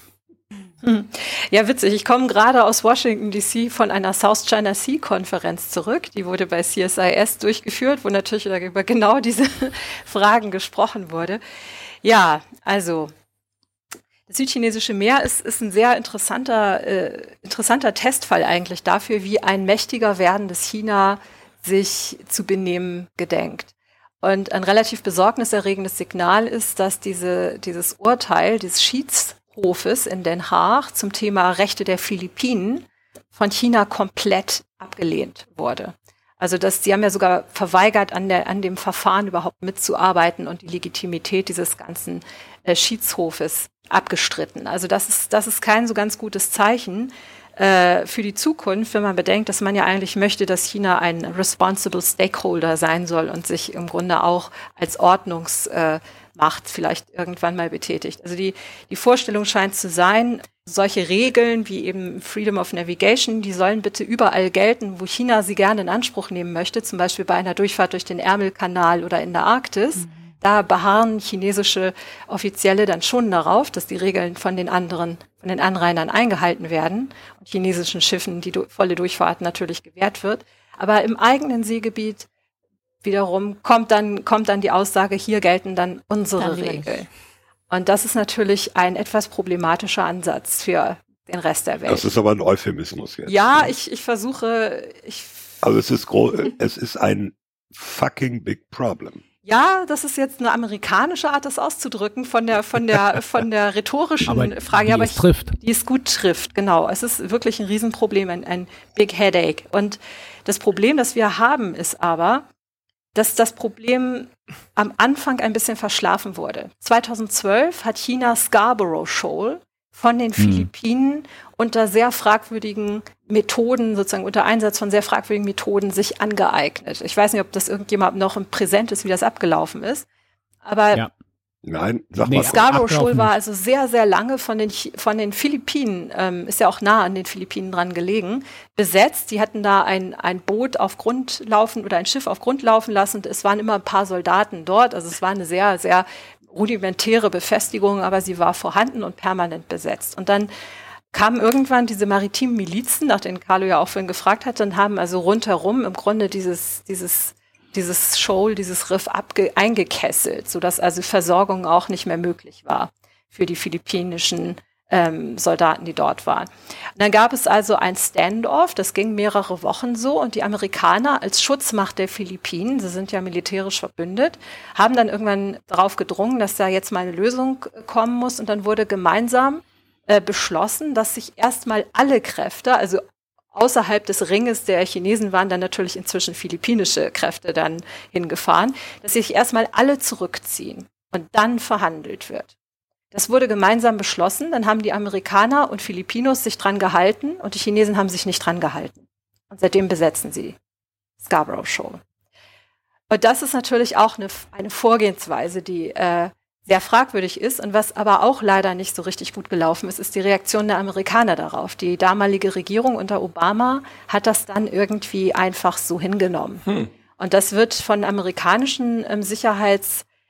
Hm. Ja, witzig. Ich komme gerade aus Washington DC von einer South China Sea Konferenz zurück. Die wurde bei CSIS durchgeführt, wo natürlich über genau diese (laughs) Fragen gesprochen wurde. Ja, also das südchinesische Meer ist, ist ein sehr interessanter, äh, interessanter Testfall eigentlich dafür, wie ein mächtiger werdendes China sich zu benehmen gedenkt. Und ein relativ besorgniserregendes Signal ist, dass diese, dieses Urteil des Schiedshofes in Den Haag zum Thema Rechte der Philippinen von China komplett abgelehnt wurde. Also dass sie haben ja sogar verweigert, an, der, an dem Verfahren überhaupt mitzuarbeiten und die Legitimität dieses ganzen äh, Schiedshofes abgestritten. Also das ist, das ist kein so ganz gutes Zeichen äh, für die Zukunft, wenn man bedenkt, dass man ja eigentlich möchte, dass China ein responsible Stakeholder sein soll und sich im Grunde auch als Ordnungsmacht äh, vielleicht irgendwann mal betätigt. Also die, die Vorstellung scheint zu sein, solche Regeln wie eben Freedom of Navigation, die sollen bitte überall gelten, wo China sie gerne in Anspruch nehmen möchte, zum Beispiel bei einer Durchfahrt durch den Ärmelkanal oder in der Arktis. Mhm. Da beharren chinesische Offizielle dann schon darauf, dass die Regeln von den anderen, von den Anrainern eingehalten werden und chinesischen Schiffen die volle Durchfahrt natürlich gewährt wird. Aber im eigenen Seegebiet wiederum kommt dann, kommt dann die Aussage, hier gelten dann unsere Dann Regeln. Und das ist natürlich ein etwas problematischer Ansatz für den Rest der Welt. Das ist aber ein Euphemismus jetzt. ja, ich, ich versuche, ich Also es ist es ist ein fucking big problem. Ja, das ist jetzt eine amerikanische Art, das auszudrücken von der von der (laughs) von der rhetorischen Aber Frage, die aber es ich, trifft. die es gut trifft. Genau, es ist wirklich ein Riesenproblem, ein, ein Big Headache. Und das Problem, das wir haben, ist aber, dass das Problem am Anfang ein bisschen verschlafen wurde. 2012 hat China Scarborough Shoal von den Philippinen unter sehr fragwürdigen Methoden, sozusagen unter Einsatz von sehr fragwürdigen Methoden sich angeeignet. Ich weiß nicht, ob das irgendjemand noch im Präsent ist, wie das abgelaufen ist. Aber Ja. Nein, sag Nee, mal. Scarborough Shoal war also sehr, sehr lange von den, von den Philippinen, ähm, ist ja auch nah an den Philippinen dran gelegen, besetzt. Die hatten da ein, ein Boot auf Grund laufen oder ein Schiff auf Grund laufen lassen. Es waren immer ein paar Soldaten dort. Also es war eine sehr, sehr rudimentäre Befestigung, aber sie war vorhanden und permanent besetzt. Und dann kamen irgendwann diese maritimen Milizen, nach denen Carlo ja auch vorhin gefragt hat, und haben also rundherum im Grunde dieses, dieses, dieses Shoal, dieses Riff abge eingekesselt, sodass also Versorgung auch nicht mehr möglich war für die philippinischen ähm, Soldaten, die dort waren. Und dann gab es also ein Standoff, das ging mehrere Wochen so und die Amerikaner als Schutzmacht der Philippinen, sie sind ja militärisch verbündet, haben dann irgendwann darauf gedrungen, dass da jetzt mal eine Lösung kommen muss und dann wurde gemeinsam äh, beschlossen, dass sich erstmal alle Kräfte, also außerhalb des Ringes der Chinesen waren dann natürlich inzwischen philippinische Kräfte dann hingefahren, dass sich erstmal alle zurückziehen und dann verhandelt wird. Das wurde gemeinsam beschlossen, dann haben die Amerikaner und Filipinos sich dran gehalten und die Chinesen haben sich nicht dran gehalten. Und seitdem besetzen sie Scarborough Shoal. Und das ist natürlich auch eine, eine Vorgehensweise, die äh, sehr fragwürdig ist und was aber auch leider nicht so richtig gut gelaufen ist, ist die Reaktion der Amerikaner darauf. Die damalige Regierung unter Obama hat das dann irgendwie einfach so hingenommen. Und das wird von amerikanischen ähm,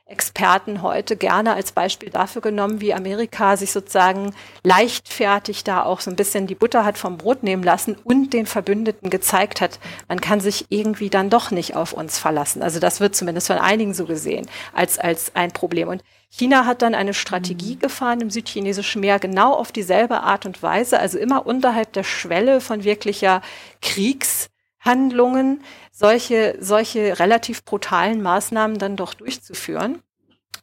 Sicherheitsexperten heute gerne als Beispiel dafür genommen, wie Amerika sich sozusagen leichtfertig da auch so ein bisschen die Butter hat vom Brot nehmen lassen und den Verbündeten gezeigt hat, man kann sich irgendwie dann doch nicht auf uns verlassen. Also das wird zumindest von einigen so gesehen als, als ein Problem. Und China hat dann eine Strategie gefahren im südchinesischen Meer, genau auf dieselbe Art und Weise, also immer unterhalb der Schwelle von wirklicher Kriegshandlungen, solche, solche relativ brutalen Maßnahmen dann doch durchzuführen.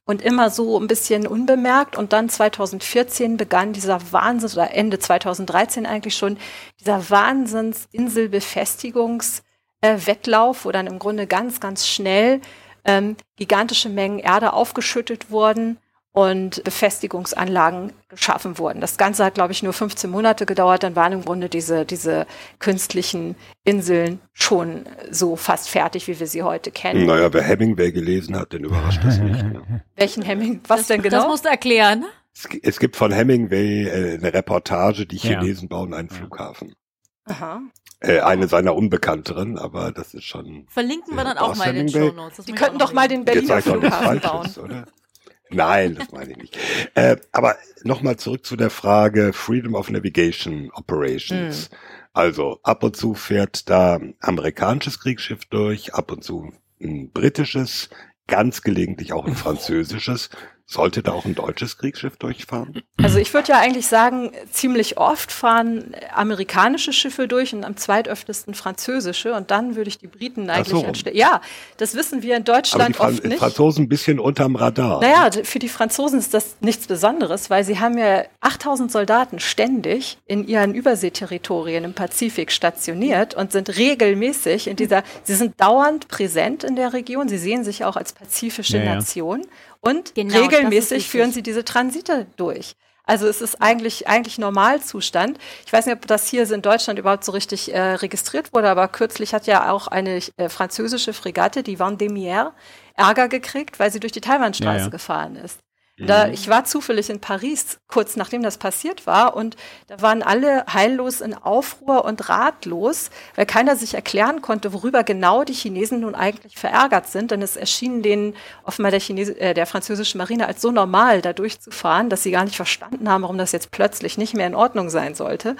Und immer so ein bisschen unbemerkt. Und dann 2014 begann dieser Wahnsinn, oder Ende 2013 eigentlich schon, dieser Wahnsinns-Inselbefestigungswettlauf, wo dann im Grunde ganz, ganz schnell ähm, gigantische Mengen Erde aufgeschüttet wurden und Befestigungsanlagen geschaffen wurden. Das Ganze hat, glaube ich, nur 15 Monate gedauert. Dann waren im Grunde diese, diese künstlichen Inseln schon so fast fertig, wie wir sie heute kennen. Naja, wer Hemingway gelesen hat, den überrascht das nicht. Ne? (laughs) Welchen Hemming? Was denn Das genau? musst du erklären. Es, gi- es gibt von Hemingway äh, eine Reportage, die Ja. Chinesen bauen einen Flughafen. Aha. Äh, eine seiner unbekannteren, aber das ist schon. Verlinken wir Ja, dann auch das mal in den Hemingway. Show Notes. Die könnten doch mal den Berliner Flughafen Falsches, bauen. oder? (laughs) Nein, das meine ich nicht. Äh, aber nochmal zurück zu der Frage Freedom of Navigation Operations. Also ab und zu fährt da ein amerikanisches Kriegsschiff durch, ab und zu ein britisches, ganz gelegentlich auch ein (laughs) französisches. Sollte da auch ein deutsches Kriegsschiff durchfahren? Also ich würde ja eigentlich sagen, ziemlich oft fahren amerikanische Schiffe durch und am zweitöftesten französische und dann würde ich die Briten eigentlich so. anstellen. Ja, das wissen wir in Aber die Deutschland oft nicht. Franzosen ein bisschen unterm Radar. Naja, für die Franzosen ist das nichts Besonderes, weil sie haben ja 8000 Soldaten ständig in ihren Überseeterritorien im Pazifik stationiert und sind regelmäßig in dieser, sie sind dauernd präsent in der Region, sie sehen sich auch als pazifische Ja, ja. Und Genau, regelmäßig führen sie diese Transite durch. Also es ist eigentlich, eigentlich Normalzustand. Ich weiß nicht, ob das hier in Deutschland überhaupt so richtig äh, registriert wurde, aber kürzlich hat ja auch eine äh, französische Fregatte, die Vendémiaire, Ärger gekriegt, weil sie durch die Taiwanstraße Ja, ja. gefahren ist. Da, mhm. ich war zufällig in Paris, kurz nachdem das passiert war, und da waren alle heillos in Aufruhr und ratlos, weil keiner sich erklären konnte, worüber genau die Chinesen nun eigentlich verärgert sind. Denn es erschien denen offenbar der, Chinese, äh, der französischen Marine als so normal, da durchzufahren, dass sie gar nicht verstanden haben, warum das jetzt plötzlich nicht mehr in Ordnung sein sollte.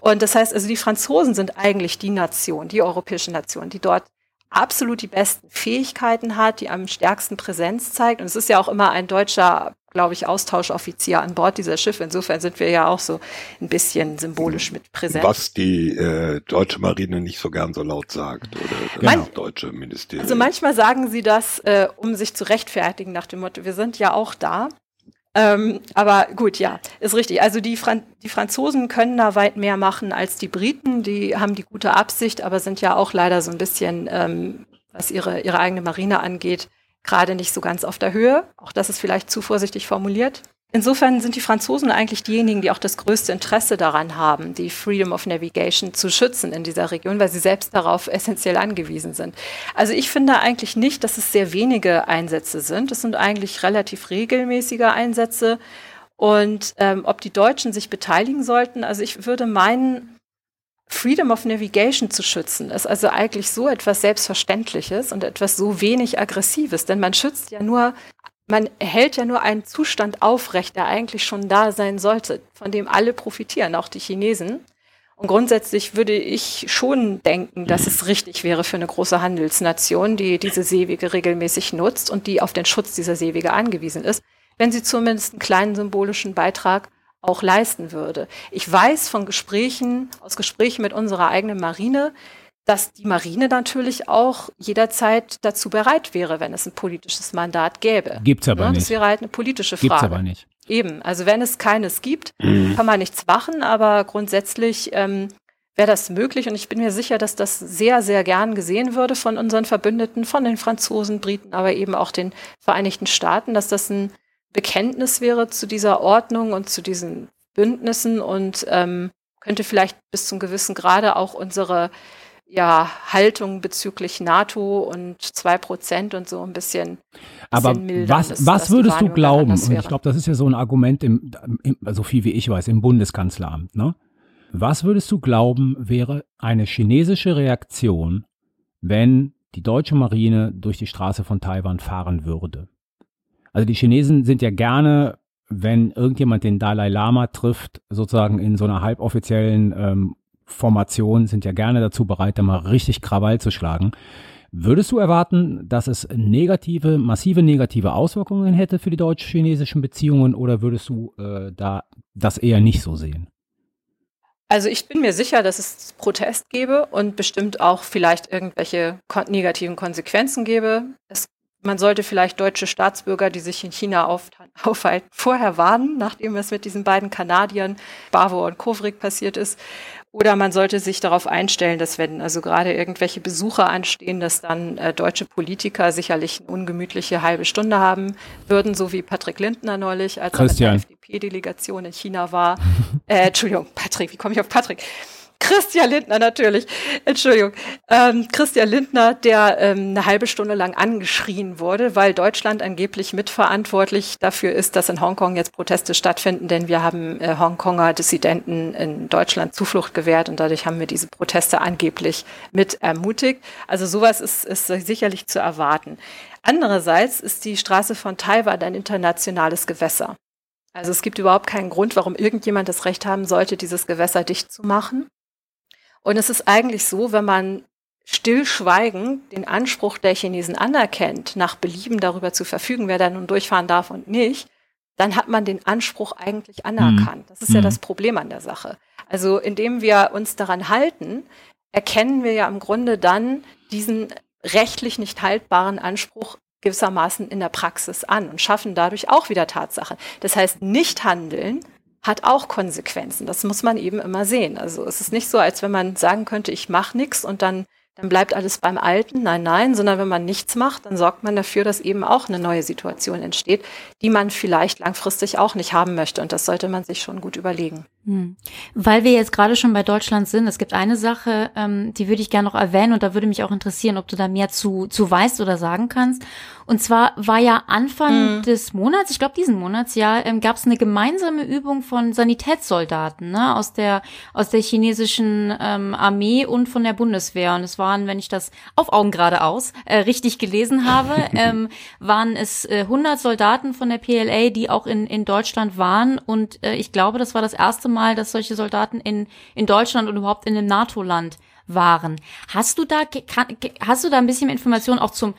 Und das heißt also, die Franzosen sind eigentlich die Nation, die europäische Nation, die dort absolut die besten Fähigkeiten hat, die am stärksten Präsenz zeigt. Und es ist ja auch immer ein deutscher, glaube ich, Austauschoffizier an Bord dieser Schiffe. Insofern sind wir ja auch so ein bisschen symbolisch mit präsent. Was die äh, deutsche Marine nicht so gern so laut sagt oder das Man deutsche Ministerium. Also manchmal sagen sie das, äh, um sich zu rechtfertigen nach dem Motto, wir sind ja auch da. Ähm, aber gut, ja, ist richtig. Also die, Fran die Franzosen können da weit mehr machen als die Briten. Die haben die gute Absicht, aber sind ja auch leider so ein bisschen, ähm, was ihre, ihre eigene Marine angeht, gerade nicht so ganz auf der Höhe. Auch das ist vielleicht zu vorsichtig formuliert. Insofern sind die Franzosen eigentlich diejenigen, die auch das größte Interesse daran haben, die Freedom of Navigation zu schützen in dieser Region, weil sie selbst darauf essentiell angewiesen sind. Also ich finde eigentlich nicht, dass es sehr wenige Einsätze sind. Es sind eigentlich relativ regelmäßige Einsätze. Und ähm, ob die Deutschen sich beteiligen sollten, also ich würde meinen, Freedom of Navigation zu schützen, ist also eigentlich so etwas Selbstverständliches und etwas so wenig Aggressives, denn man schützt ja nur man hält ja nur einen Zustand aufrecht, der eigentlich schon da sein sollte, von dem alle profitieren, auch die Chinesen. Und grundsätzlich würde ich schon denken, dass es richtig wäre für eine große Handelsnation, die diese Seewege regelmäßig nutzt und die auf den Schutz dieser Seewege angewiesen ist, wenn sie zumindest einen kleinen symbolischen Beitrag auch leisten würde. Ich weiß von Gesprächen, aus Gesprächen mit unserer eigenen Marine, dass die Marine natürlich auch jederzeit dazu bereit wäre, wenn es ein politisches Mandat gäbe. Gibt's aber ja, nicht. Das wäre halt eine politische Frage. Gibt's aber nicht. Eben, also wenn es keines gibt, mhm. kann man nichts machen, aber grundsätzlich ähm, wäre das möglich und ich bin mir sicher, dass das sehr, sehr gern gesehen würde von unseren Verbündeten, von den Franzosen, Briten, aber eben auch den Vereinigten Staaten, dass das ein Bekenntnis wäre zu dieser Ordnung und zu diesen Bündnissen und ähm, könnte vielleicht bis zum gewissen Grade auch unsere ja, Haltung bezüglich NATO und zwei Prozent und so ein bisschen. Aber mildern, was, was würdest du glauben? Und ich glaube, das ist ja so ein Argument, im, im, so viel wie ich weiß, im Bundeskanzleramt. Ne? Was würdest du glauben, wäre eine chinesische Reaktion, wenn die deutsche Marine durch die Straße von Taiwan fahren würde? Also die Chinesen sind ja gerne, wenn irgendjemand den Dalai Lama trifft, sozusagen in so einer halboffiziellen ähm, Formationen sind ja gerne dazu bereit, da mal richtig Krawall zu schlagen. Würdest du erwarten, dass es negative, massive negative Auswirkungen hätte für die deutsch-chinesischen Beziehungen oder würdest du äh, da das eher nicht so sehen? Also ich bin mir sicher, dass es Protest gäbe und bestimmt auch vielleicht irgendwelche kon negativen Konsequenzen gäbe. Es, man sollte vielleicht deutsche Staatsbürger, die sich in China auf, (laughs) aufhalten, vorher warnen, nachdem es mit diesen beiden Kanadiern, Bavo und Kovrig passiert ist. Oder man sollte sich darauf einstellen, dass wenn also gerade irgendwelche Besucher anstehen, dass dann äh, deutsche Politiker sicherlich eine ungemütliche halbe Stunde haben würden, so wie Patrick Lindner neulich, als Christian. er mit der FDP-Delegation in China war. äh, Entschuldigung, Patrick, wie komme ich auf Patrick? Christian Lindner natürlich, Entschuldigung, ähm, Christian Lindner, der ähm, eine halbe Stunde lang angeschrien wurde, weil Deutschland angeblich mitverantwortlich dafür ist, dass in Hongkong jetzt Proteste stattfinden, denn wir haben äh, Hongkonger Dissidenten in Deutschland Zuflucht gewährt und dadurch haben wir diese Proteste angeblich mit ermutigt. Also sowas ist, ist sicherlich zu erwarten. Andererseits ist die Straße von Taiwan ein internationales Gewässer. Also es gibt überhaupt keinen Grund, warum irgendjemand das Recht haben sollte, dieses Gewässer dicht zu machen. Und es ist eigentlich so, wenn man stillschweigend den Anspruch der Chinesen anerkennt, nach Belieben darüber zu verfügen, wer da nun durchfahren darf und nicht, dann hat man den Anspruch eigentlich anerkannt. Das ist ja mhm. das Problem an der Sache. Also indem wir uns daran halten, erkennen wir ja im Grunde dann diesen rechtlich nicht haltbaren Anspruch gewissermaßen in der Praxis an und schaffen dadurch auch wieder Tatsachen. Das heißt, nicht handeln hat auch Konsequenzen. Das muss man eben immer sehen. Also es ist nicht so, als wenn man sagen könnte, ich mache nichts und dann, dann bleibt alles beim Alten. Nein, nein, sondern wenn man nichts macht, dann sorgt man dafür, dass eben auch eine neue Situation entsteht, die man vielleicht langfristig auch nicht haben möchte. Und das sollte man sich schon gut überlegen. Hm. Weil wir jetzt gerade schon bei Deutschland sind, es gibt eine Sache, ähm, die würde ich gerne noch erwähnen und da würde mich auch interessieren, ob du da mehr zu, zu weißt oder sagen kannst. Und zwar war ja Anfang mhm. des Monats, ich glaube diesen Monats, ja, ähm, gab es eine gemeinsame Übung von Sanitätssoldaten ne, aus der aus der chinesischen ähm, Armee und von der Bundeswehr. Und es waren, wenn ich das auf Augen geradeaus äh, richtig gelesen habe, (laughs) ähm, waren es äh, 100 Soldaten von der PLA, die auch in in Deutschland waren. Und äh, ich glaube, das war das erste Mal, dass solche Soldaten in in Deutschland und überhaupt in einem NATO-Land waren. Hast du da kann, hast du da ein bisschen Informationen auch zum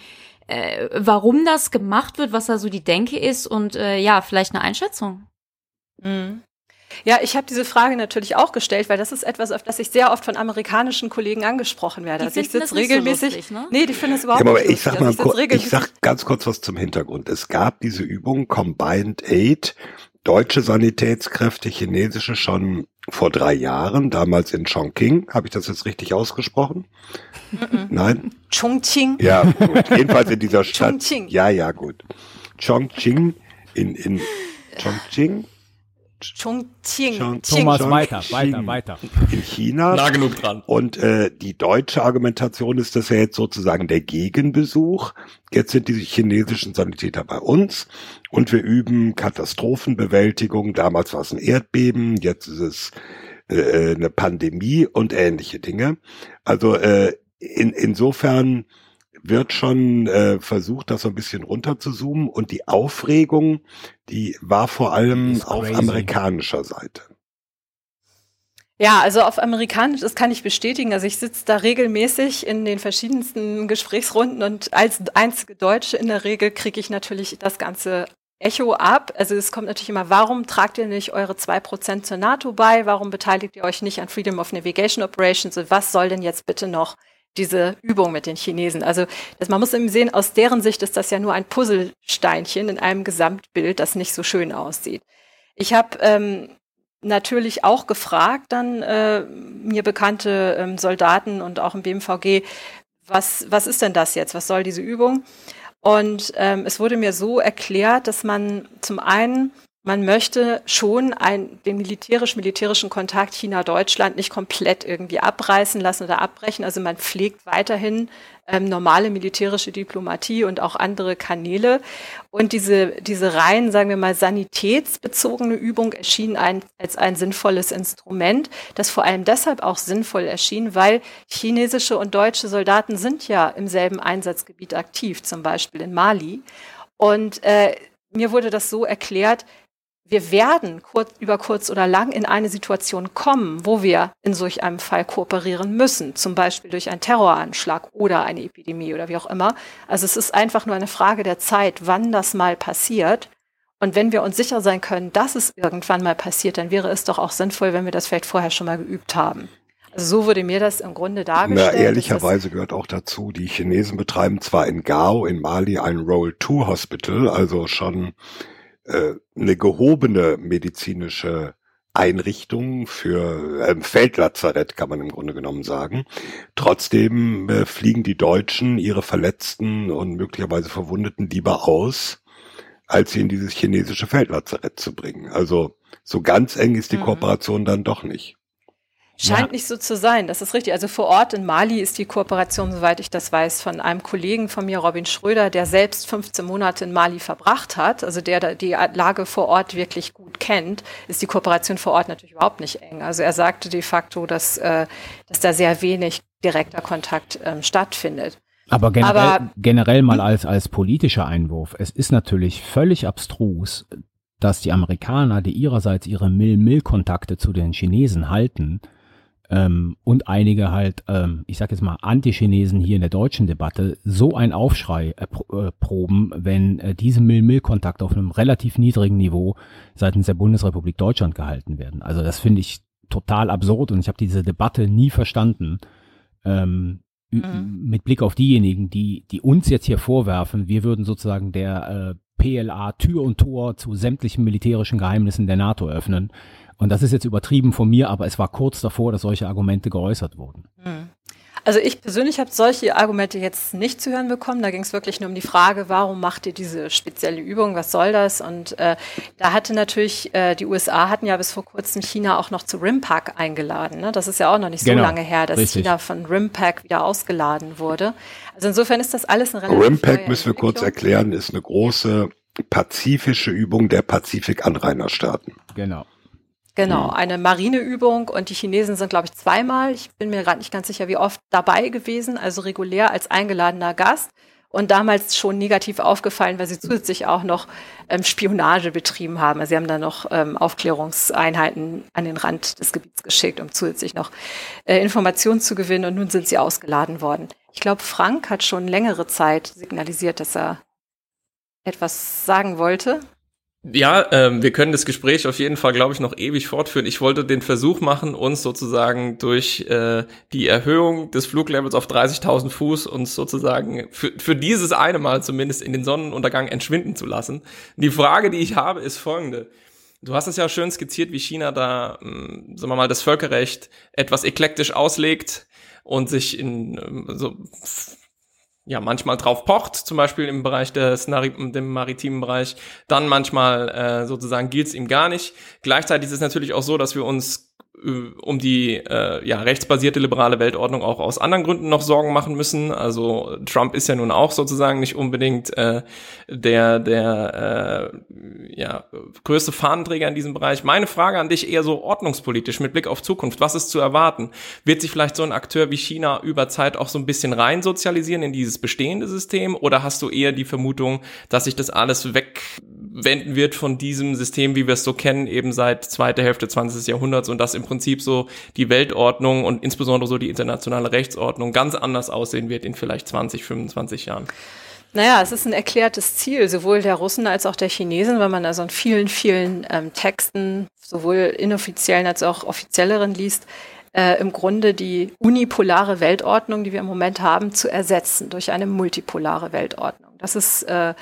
äh, warum das gemacht wird, was da so die Denke ist und äh, ja, vielleicht eine Einschätzung. Mhm. Ja, ich habe diese Frage natürlich auch gestellt, weil das ist etwas, auf das ich sehr oft von amerikanischen Kollegen angesprochen werde. Die also ich sitze regelmäßig. So lustig, ne? Nee, die finden es überhaupt ja, aber nicht. Ich sag, also mal, ich, ich sag ganz kurz was zum Hintergrund. Es gab diese Übung Combined Aid, deutsche Sanitätskräfte, chinesische schon vor drei Jahren, damals in Chongqing. Habe ich das jetzt richtig ausgesprochen? Nein? Chongqing. Ja, gut. Jedenfalls in dieser Stadt. Chongqing. Ja, ja, gut. Chongqing in, in Chongqing. Chongqing. Chong Thomas, Chong weiter, weiter, weiter. In China. Nah genug dran. Und äh, die deutsche Argumentation ist das ja jetzt sozusagen der Gegenbesuch. Jetzt sind die chinesischen Sanitäter bei uns und wir üben Katastrophenbewältigung. Damals war es ein Erdbeben, jetzt ist es äh, eine Pandemie und ähnliche Dinge. Also äh, in, insofern wird schon äh, versucht, das so ein bisschen runter zu zoomen und die Aufregung, die war vor allem auf amerikanischer Seite. Ja, also auf amerikanisch, das kann ich bestätigen. Also ich sitze da regelmäßig in den verschiedensten Gesprächsrunden und als einzige Deutsche in der Regel kriege ich natürlich das ganze Echo ab. Also es kommt natürlich immer, warum tragt ihr nicht eure zwei Prozent zur NATO bei? Warum beteiligt ihr euch nicht an Freedom of Navigation Operations? Und was soll denn jetzt bitte noch diese Übung mit den Chinesen? Also das, man muss eben sehen, aus deren Sicht ist das ja nur ein Puzzlesteinchen in einem Gesamtbild, das nicht so schön aussieht. Ich habe ähm, natürlich auch gefragt, dann äh, mir bekannte ähm, Soldaten und auch im BMVG, was, was ist denn das jetzt? Was soll diese Übung? Und ähm, es wurde mir so erklärt, dass man zum einen man möchte schon ein, den militärisch-militärischen Kontakt China-Deutschland nicht komplett irgendwie abreißen lassen oder abbrechen. Also man pflegt weiterhin ähm, normale militärische Diplomatie und auch andere Kanäle. Und diese, diese rein, sagen wir mal, sanitätsbezogene Übung erschien ein, als ein sinnvolles Instrument, das vor allem deshalb auch sinnvoll erschien, weil chinesische und deutsche Soldaten sind ja im selben Einsatzgebiet aktiv, zum Beispiel in Mali. Und äh, mir wurde das so erklärt, wir werden kurz, über kurz oder lang in eine Situation kommen, wo wir in solch einem Fall kooperieren müssen, zum Beispiel durch einen Terroranschlag oder eine Epidemie oder wie auch immer. Also es ist einfach nur eine Frage der Zeit, wann das mal passiert. Und wenn wir uns sicher sein können, dass es irgendwann mal passiert, dann wäre es doch auch sinnvoll, wenn wir das vielleicht vorher schon mal geübt haben. Also so wurde mir das im Grunde dargestellt. Na, ehrlicherweise gehört auch dazu, die Chinesen betreiben zwar in Gao in Mali ein Roll-2 Hospital, also schon äh, eine gehobene medizinische Einrichtung für äh, Feldlazarett, kann man im Grunde genommen sagen. Trotzdem äh, fliegen die Deutschen ihre Verletzten und möglicherweise Verwundeten lieber aus, als sie in dieses chinesische Feldlazarett zu bringen. Also so ganz eng ist die mhm. Kooperation dann doch nicht. Scheint ja. nicht so zu sein, das ist richtig. Also vor Ort in Mali ist die Kooperation, soweit ich das weiß, von einem Kollegen von mir, Robin Schröder, der selbst 15 Monate in Mali verbracht hat, also der die Lage vor Ort wirklich gut kennt, ist die Kooperation vor Ort natürlich überhaupt nicht eng. Also er sagte de facto, dass, äh, dass da sehr wenig direkter Kontakt ähm, stattfindet. Aber generell, Aber, generell mal als, als politischer Einwurf, es ist natürlich völlig abstrus, dass die Amerikaner, die ihrerseits ihre Mill-Mill-Kontakte zu den Chinesen halten, ähm, und einige halt, ähm, ich sag jetzt mal, Anti-Chinesen hier in der deutschen Debatte so ein Aufschrei äh, äh, proben, wenn äh, diese Mill-Mill-Kontakte auf einem relativ niedrigen Niveau seitens der Bundesrepublik Deutschland gehalten werden. Also das finde ich total absurd und ich habe diese Debatte nie verstanden. Ähm, mhm. Mit Blick auf diejenigen, die, die uns jetzt hier vorwerfen, wir würden sozusagen der äh, PLA Tür und Tor zu sämtlichen militärischen Geheimnissen der NATO öffnen. Und das ist jetzt übertrieben von mir, aber es war kurz davor, dass solche Argumente geäußert wurden. Hm. Also ich persönlich habe solche Argumente jetzt nicht zu hören bekommen. Da ging es wirklich nur um die Frage, warum macht ihr diese spezielle Übung, was soll das? Und äh, da hatte natürlich, äh, die USA hatten ja bis vor kurzem China auch noch zu RIMPAC eingeladen. Ne? Das ist ja auch noch nicht so Genau, lange her, dass richtig. China von RIMPAC wieder ausgeladen wurde. Also insofern ist das alles eine relativ RIMPAC müssen wir kurz erklären, ist eine große pazifische Übung der Pazifik-Anrainerstaaten. Genau. Genau, eine Marineübung und die Chinesen sind, glaube ich, zweimal, ich bin mir gerade nicht ganz sicher, wie oft dabei gewesen, also regulär als eingeladener Gast und damals schon negativ aufgefallen, weil sie zusätzlich auch noch ähm, Spionage betrieben haben. Also sie haben da noch ähm, Aufklärungseinheiten an den Rand des Gebiets geschickt, um zusätzlich noch äh, Informationen zu gewinnen und nun sind sie ausgeladen worden. Ich glaube, Frank hat schon längere Zeit signalisiert, dass er etwas sagen wollte. Ja, ähm, wir können das Gespräch auf jeden Fall, glaube ich, noch ewig fortführen. Ich wollte den Versuch machen, uns sozusagen durch äh, die Erhöhung des Fluglevels auf 30.000 Fuß uns sozusagen für, für dieses eine Mal zumindest in den Sonnenuntergang entschwinden zu lassen. Die Frage, die ich habe, ist folgende. Du hast es ja schön skizziert, wie China da, ähm, sagen wir mal, das Völkerrecht etwas eklektisch auslegt und sich in ähm, so ja manchmal drauf pocht, zum Beispiel im Bereich des dem maritimen Bereich, dann manchmal äh, sozusagen gilt's ihm gar nicht. Gleichzeitig ist es natürlich auch so, dass wir uns um die äh, ja, rechtsbasierte liberale Weltordnung auch aus anderen Gründen noch Sorgen machen müssen. Also Trump ist ja nun auch sozusagen nicht unbedingt äh, der, der äh, ja, größte Fahnenträger in diesem Bereich. Meine Frage an dich eher so ordnungspolitisch mit Blick auf Zukunft. Was ist zu erwarten? Wird sich vielleicht so ein Akteur wie China über Zeit auch so ein bisschen rein sozialisieren in dieses bestehende System? Oder hast du eher die Vermutung, dass sich das alles wegwenden wird von diesem System, wie wir es so kennen, eben seit zweiter Hälfte 20. Jahrhunderts und dass im Prinzip so die Weltordnung und insbesondere so die internationale Rechtsordnung ganz anders aussehen wird in vielleicht 20, 25 Jahren? Naja, es ist ein erklärtes Ziel, sowohl der Russen als auch der Chinesen, weil man also in vielen, vielen ähm, Texten, sowohl inoffiziellen als auch offizielleren liest, äh, im Grunde die unipolare Weltordnung, die wir im Moment haben, zu ersetzen durch eine multipolare Weltordnung. Das ist, äh,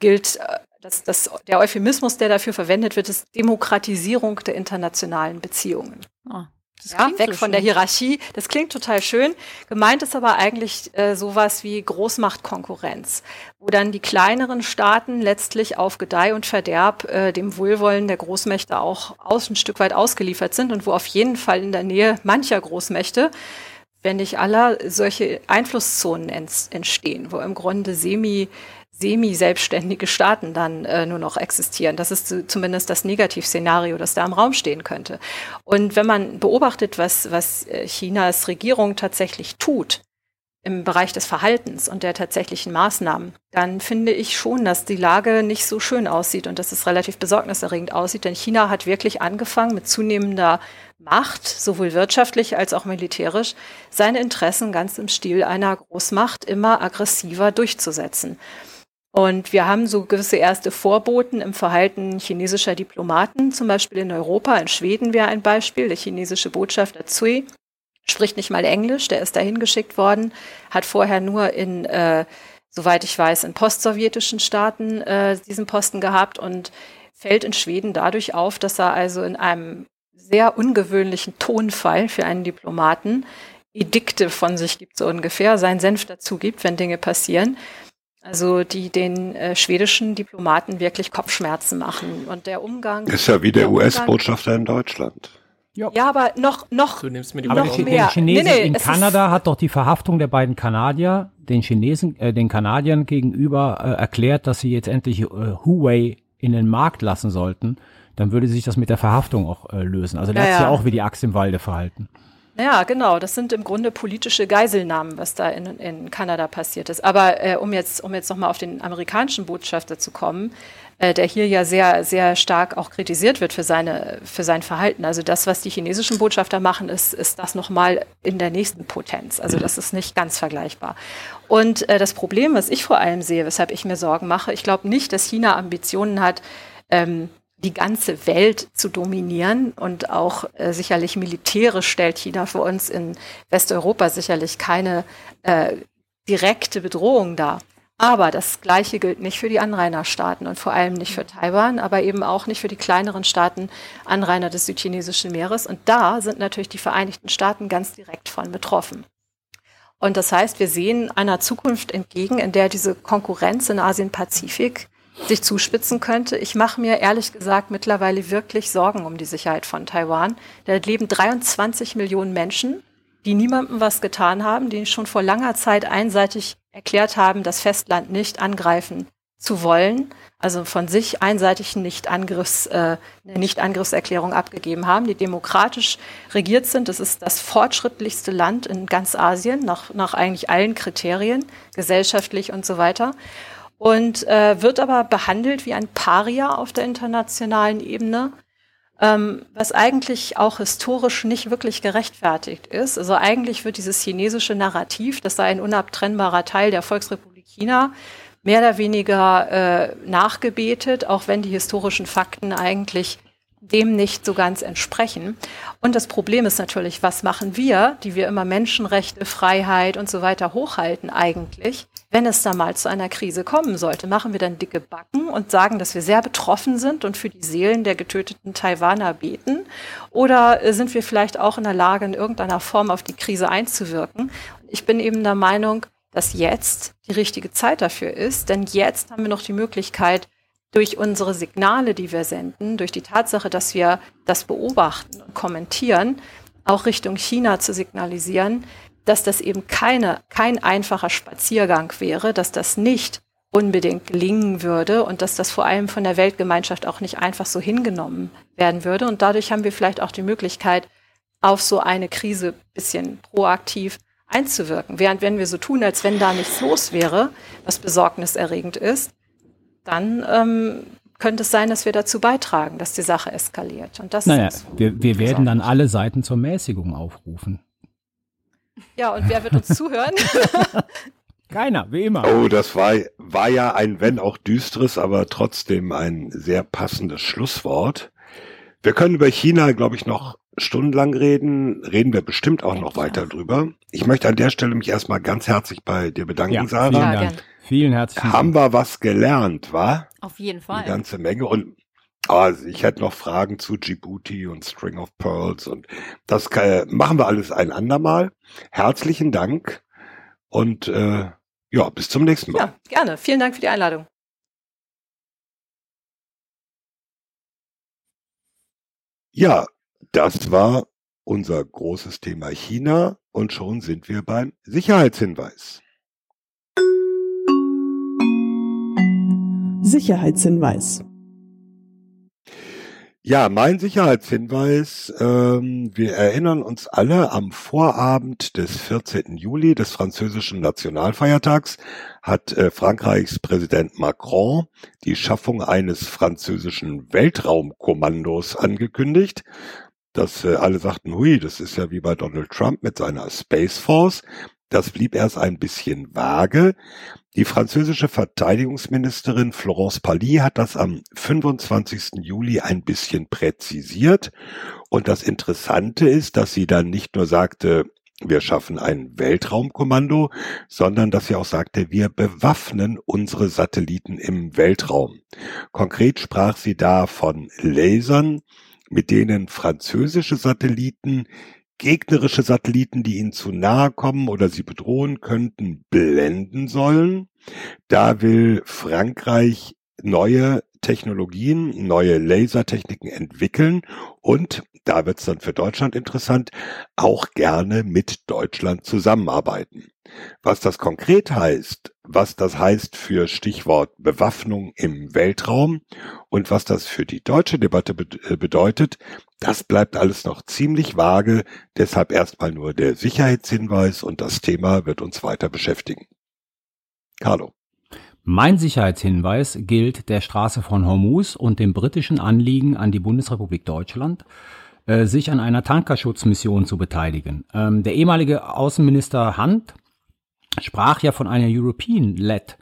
gilt, äh, das, das, der Euphemismus, der dafür verwendet wird, ist Demokratisierung der internationalen Beziehungen. Oh, das Ja, weg so von der. Hierarchie. Das klingt total schön. Gemeint ist aber eigentlich äh, sowas wie Großmachtkonkurrenz, wo dann die kleineren Staaten letztlich auf Gedeih und Verderb äh, dem Wohlwollen der Großmächte auch aus, ein Stück weit ausgeliefert sind und wo auf jeden Fall in der Nähe mancher Großmächte, wenn nicht aller, solche Einflusszonen ents- entstehen, wo im Grunde semi semi-selbstständige Staaten dann äh, nur noch existieren. Das ist zu, zumindest das Negativszenario, das da im Raum stehen könnte. Und wenn man beobachtet, was, was äh, Chinas Regierung tatsächlich tut im Bereich des Verhaltens und der tatsächlichen Maßnahmen, dann finde ich schon, dass die Lage nicht so schön aussieht und dass es relativ besorgniserregend aussieht. Denn China hat wirklich angefangen, mit zunehmender Macht, sowohl wirtschaftlich als auch militärisch, seine Interessen ganz im Stil einer Großmacht immer aggressiver durchzusetzen. Und wir haben so gewisse erste Vorboten im Verhalten chinesischer Diplomaten, zum Beispiel in Europa. In Schweden wäre ein Beispiel. Der chinesische Botschafter Zui spricht nicht mal Englisch, der ist dahin geschickt worden, hat vorher nur in, äh, soweit ich weiß, in postsowjetischen Staaten äh, diesen Posten gehabt und fällt in Schweden dadurch auf, dass er also in einem sehr ungewöhnlichen Tonfall für einen Diplomaten Edikte von sich gibt, so ungefähr, seinen Senf dazu gibt, wenn Dinge passieren. Also die den äh, schwedischen Diplomaten wirklich Kopfschmerzen machen. Und der Umgang. Ist ja wie der Umgang- US-Botschafter in Deutschland. Ja, aber noch, noch, Du nimmst mir die Aber noch der, mehr. der Chinesen Nee, nee, in Kanada hat doch die Verhaftung der beiden Kanadier den Chinesen, äh, den Kanadiern gegenüber äh, erklärt, dass sie jetzt endlich äh, Huawei in den Markt lassen sollten. Dann würde sich das mit der Verhaftung auch äh, lösen. Also der Ja, hat sich ja ja. auch wie die Axt im Walde verhalten. Ja, genau. Das sind im Grunde politische Geiselnahmen, was da in, in Kanada passiert ist. Aber äh, um jetzt, um jetzt nochmal auf den amerikanischen Botschafter zu kommen, äh, der hier ja sehr, sehr stark auch kritisiert wird für seine, für sein Verhalten. Also das, was die chinesischen Botschafter machen, ist, ist das nochmal in der nächsten Potenz. Also das ist nicht ganz vergleichbar. Und äh, das Problem, was ich vor allem sehe, weshalb ich mir Sorgen mache, ich glaube nicht, dass China Ambitionen hat, ähm, die ganze Welt zu dominieren und auch äh, sicherlich militärisch stellt China für uns in Westeuropa sicherlich keine äh, direkte Bedrohung dar. Aber das Gleiche gilt nicht für die Anrainerstaaten und vor allem nicht für Taiwan, aber eben auch nicht für die kleineren Staaten Anrainer des südchinesischen Meeres. Und da sind natürlich die Vereinigten Staaten ganz direkt von betroffen. Und das heißt, wir sehen einer Zukunft entgegen, in der diese Konkurrenz in Asien-Pazifik sich zuspitzen könnte. Ich mache mir ehrlich gesagt mittlerweile wirklich Sorgen um die Sicherheit von Taiwan. Da leben 23 Millionen Menschen, die niemandem was getan haben, die schon vor langer Zeit einseitig erklärt haben, das Festland nicht angreifen zu wollen, also von sich einseitig Nicht-Angriffs, äh, eine Nicht-Angriffserklärung abgegeben haben, die demokratisch regiert sind. Das ist das fortschrittlichste Land in ganz Asien, nach, nach eigentlich allen Kriterien, gesellschaftlich und so weiter und äh, wird aber behandelt wie ein Paria auf der internationalen Ebene, ähm, was eigentlich auch historisch nicht wirklich gerechtfertigt ist. Also eigentlich wird dieses chinesische Narrativ, das sei ein unabtrennbarer Teil der Volksrepublik China, mehr oder weniger äh, nachgebetet, auch wenn die historischen Fakten eigentlich dem nicht so ganz entsprechen. Und das Problem ist natürlich, was machen wir, die wir immer Menschenrechte, Freiheit und so weiter hochhalten eigentlich, wenn es da mal zu einer Krise kommen sollte? Machen wir dann dicke Backen und sagen, dass wir sehr betroffen sind und für die Seelen der getöteten Taiwaner beten? Oder äh, sind wir vielleicht auch in der Lage, in irgendeiner Form auf die Krise einzuwirken? Ich bin eben der Meinung, dass jetzt die richtige Zeit dafür ist, denn jetzt haben wir noch die Möglichkeit, durch unsere Signale, die wir senden, durch die Tatsache, dass wir das beobachten und kommentieren, auch Richtung China zu signalisieren, dass das eben keine, kein einfacher Spaziergang wäre, dass das nicht unbedingt gelingen würde und dass das vor allem von der Weltgemeinschaft auch nicht einfach so hingenommen werden würde. Und dadurch haben wir vielleicht auch die Möglichkeit, auf so eine Krise bisschen proaktiv einzuwirken. Während wenn wir so tun, als wenn da nichts los wäre, was besorgniserregend ist, dann ähm, könnte es sein, dass wir dazu beitragen, dass die Sache eskaliert. Und das naja, wir, wir werden dann alle Seiten zur Mäßigung aufrufen. Ja, und wer wird uns (laughs) zuhören? Keiner, wie immer. Oh, das war, war ja ein, wenn auch düsteres, aber trotzdem ein sehr passendes Schlusswort. Wir können über China, glaube ich, noch stundenlang reden. Reden wir bestimmt auch noch weiter drüber. Ich möchte an der Stelle mich erstmal ganz herzlich bei dir bedanken, Ja, Sarah. vielen Ja, Dank. Vielen herzlichen Haben Dank. wir was gelernt, wa? Auf jeden Eine Fall. ganze Menge. Und also ich hätte noch Fragen zu Djibouti und String of Pearls und das kann, machen wir alles ein andermal. Herzlichen Dank und äh, ja, bis zum nächsten Mal. Ja, gerne. Vielen Dank für die Einladung. Ja, das war unser großes Thema China und schon sind wir beim Sicherheitshinweis. Sicherheitshinweis. Ja, mein Sicherheitshinweis, ähm, wir erinnern uns alle, am Vorabend des 14. Juli, des französischen Nationalfeiertags, hat äh, Frankreichs Präsident Macron die Schaffung eines französischen Weltraumkommandos angekündigt. Dass äh, alle sagten, hui, das ist ja wie bei Donald Trump mit seiner Space Force. Das blieb erst ein bisschen vage. Die französische Verteidigungsministerin Florence Pally hat das am 25. Juli ein bisschen präzisiert. Und das Interessante ist, dass sie dann nicht nur sagte, wir schaffen ein Weltraumkommando, sondern dass sie auch sagte, wir bewaffnen unsere Satelliten im Weltraum. Konkret sprach sie da von Lasern, mit denen französische Satelliten gegnerische Satelliten, die ihnen zu nahe kommen oder sie bedrohen könnten, blenden sollen. Da will Frankreich neue Technologien, neue Lasertechniken entwickeln und, da wird es dann für Deutschland interessant, auch gerne mit Deutschland zusammenarbeiten. Was das konkret heißt, was das heißt für Stichwort Bewaffnung im Weltraum und was das für die deutsche Debatte äh, bedeutet, das bleibt alles noch ziemlich vage. Deshalb erstmal nur der Sicherheitshinweis und das Thema wird uns weiter beschäftigen. Carlo. Mein Sicherheitshinweis gilt der Straße von Hormuz und dem britischen Anliegen an die Bundesrepublik Deutschland, äh, sich an einer Tankerschutzmission zu beteiligen. Ähm, der ehemalige Außenminister Hunt sprach ja von einer European-led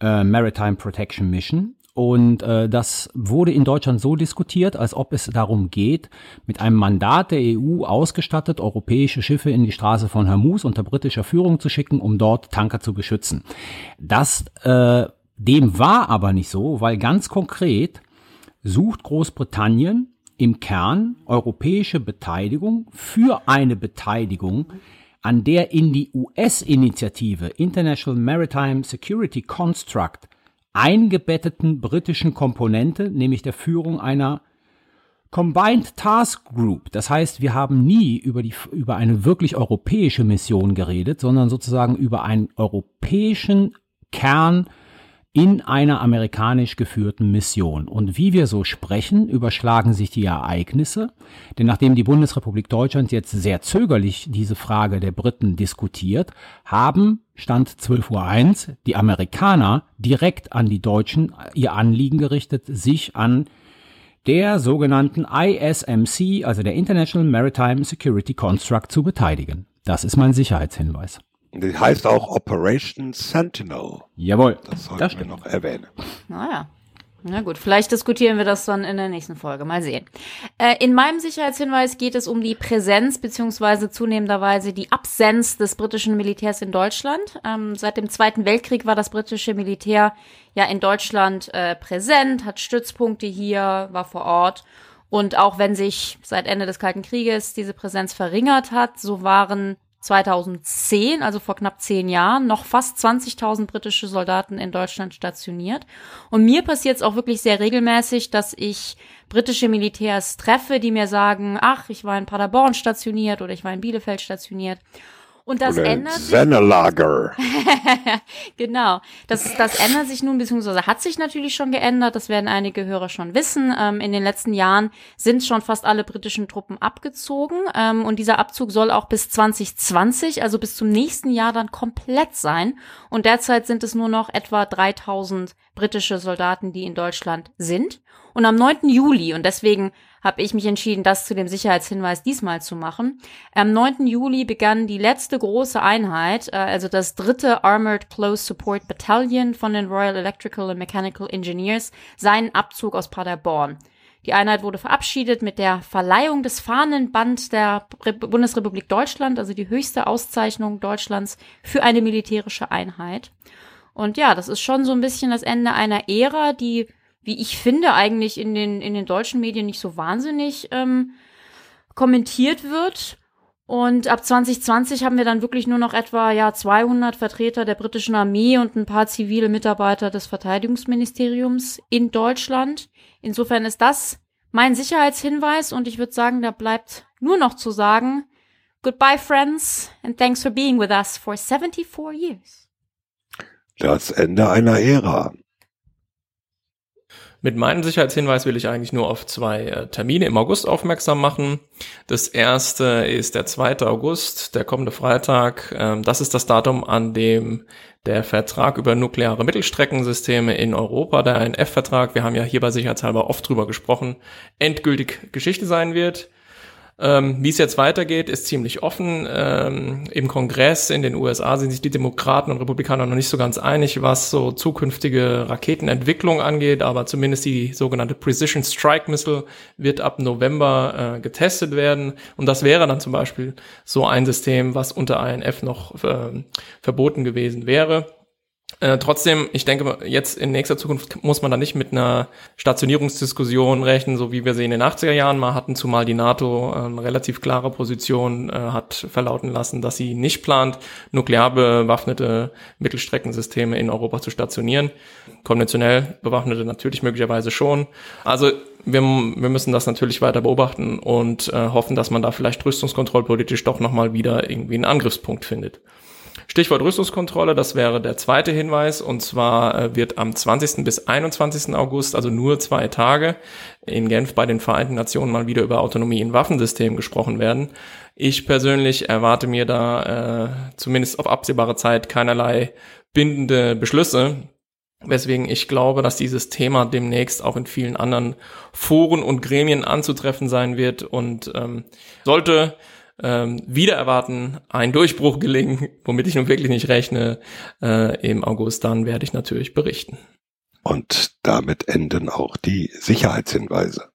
äh, Maritime Protection Mission. Und äh, das wurde in Deutschland so diskutiert, als ob es darum geht, mit einem Mandat der EU ausgestattet, europäische Schiffe in die Straße von Hormuz unter britischer Führung zu schicken, um dort Tanker zu beschützen. Das äh, dem war aber nicht so, weil ganz konkret sucht Großbritannien im Kern europäische Beteiligung für eine Beteiligung an der in die US-Initiative International Maritime Security Construct eingebetteten britischen Komponente, nämlich der Führung einer Combined Task Group. Das heißt, wir haben nie über, die, über eine wirklich europäische Mission geredet, sondern sozusagen über einen europäischen Kern in einer amerikanisch geführten Mission. Und wie wir so sprechen, überschlagen sich die Ereignisse. Denn nachdem die Bundesrepublik Deutschland jetzt sehr zögerlich diese Frage der Briten diskutiert, haben, Stand 12.01 Uhr, die Amerikaner direkt an die Deutschen ihr Anliegen gerichtet, sich an der sogenannten ISMC, also der International Maritime Security Construct, zu beteiligen. Das ist mein Sicherheitshinweis. Die heißt auch Operation Sentinel. Jawohl. Das sollten das wir noch erwähnen. Naja. Na gut, vielleicht diskutieren wir das dann in der nächsten Folge. Mal sehen. Äh, in meinem Sicherheitshinweis geht es um die Präsenz beziehungsweise zunehmenderweise die Absenz des britischen Militärs in Deutschland. Ähm, seit dem Zweiten Weltkrieg war das britische Militär ja in Deutschland äh, präsent, hat Stützpunkte hier, war vor Ort. Und auch wenn sich seit Ende des Kalten Krieges diese Präsenz verringert hat, so waren 2010, also vor knapp zehn Jahren, noch fast 20.000 britische Soldaten in Deutschland stationiert. Und mir passiert es auch wirklich sehr regelmäßig, dass ich britische Militärs treffe, die mir sagen, ach, ich war in Paderborn stationiert oder ich war in Bielefeld stationiert. Und das Oder ändert sich. Sennelager. (laughs) genau. Das, das ändert sich nun, beziehungsweise hat sich natürlich schon geändert. Das werden einige Hörer schon wissen. Ähm, in den letzten Jahren sind schon fast alle britischen Truppen abgezogen. Ähm, und dieser Abzug soll auch bis 2020, also bis zum nächsten Jahr dann komplett sein. Und derzeit sind es nur noch etwa 3000 britische Soldaten, die in Deutschland sind. Und am 9. Juli, und deswegen habe ich mich entschieden, das zu dem Sicherheitshinweis diesmal zu machen. Am 9. Juli begann die letzte große Einheit, äh, also das dritte Armored Close Support Battalion von den Royal Electrical and Mechanical Engineers, seinen Abzug aus Paderborn. Die Einheit wurde verabschiedet mit der Verleihung des Fahnenband der Bundesrepublik Deutschland, also die höchste Auszeichnung Deutschlands für eine militärische Einheit. Und ja, das ist schon so ein bisschen das Ende einer Ära, die wie ich finde, eigentlich in den, in den deutschen Medien nicht so wahnsinnig ähm, kommentiert wird. Und ab 2020 haben wir dann wirklich nur noch etwa ja 200 Vertreter der britischen Armee und ein paar zivile Mitarbeiter des Verteidigungsministeriums in Deutschland. Insofern ist das mein Sicherheitshinweis und ich würde sagen, da bleibt nur noch zu sagen, goodbye friends and thanks for being with us for 74 years. Das Ende einer Ära. Mit meinem Sicherheitshinweis will ich eigentlich nur auf zwei äh, Termine im August aufmerksam machen. Das erste ist der 2. August, der kommende Freitag. Ähm, das ist das Datum, an dem der Vertrag über nukleare Mittelstreckensysteme in Europa, der NF-Vertrag, wir haben ja hierbei sicherheitshalber oft drüber gesprochen, endgültig Geschichte sein wird. Ähm, Wie es jetzt weitergeht, ist ziemlich offen. Ähm, Im Kongress in den USA sind sich die Demokraten und Republikaner noch nicht so ganz einig, was so zukünftige Raketenentwicklung angeht, aber zumindest die sogenannte Precision Strike Missile wird ab November äh, getestet werden. Und das wäre dann zum Beispiel so ein System, was unter INF noch äh, verboten gewesen wäre. Äh, trotzdem, ich denke, jetzt in nächster Zukunft muss man da nicht mit einer Stationierungsdiskussion rechnen, so wie wir sie in den 80er Jahren mal hatten, zumal die NATO äh, eine relativ klare Position äh, hat verlauten lassen, dass sie nicht plant, nuklear bewaffnete Mittelstreckensysteme in Europa zu stationieren. Konventionell bewaffnete natürlich möglicherweise schon. Also wir, wir müssen das natürlich weiter beobachten und äh, hoffen, dass man da vielleicht rüstungskontrollpolitisch doch nochmal wieder irgendwie einen Angriffspunkt findet. Stichwort Rüstungskontrolle, das wäre der zweite Hinweis. Und zwar äh, wird am 20. bis 21. August, also nur zwei Tage, in Genf bei den Vereinten Nationen mal wieder über Autonomie in Waffensystemen gesprochen werden. Ich persönlich erwarte mir da äh, zumindest auf absehbare Zeit keinerlei bindende Beschlüsse. Weswegen ich glaube, dass dieses Thema demnächst auch in vielen anderen Foren und Gremien anzutreffen sein wird und ähm, sollte ähm, wieder erwarten, ein Durchbruch gelingen, womit ich nun wirklich nicht rechne, äh, im August, dann werde ich natürlich berichten. Und damit enden auch die Sicherheitshinweise.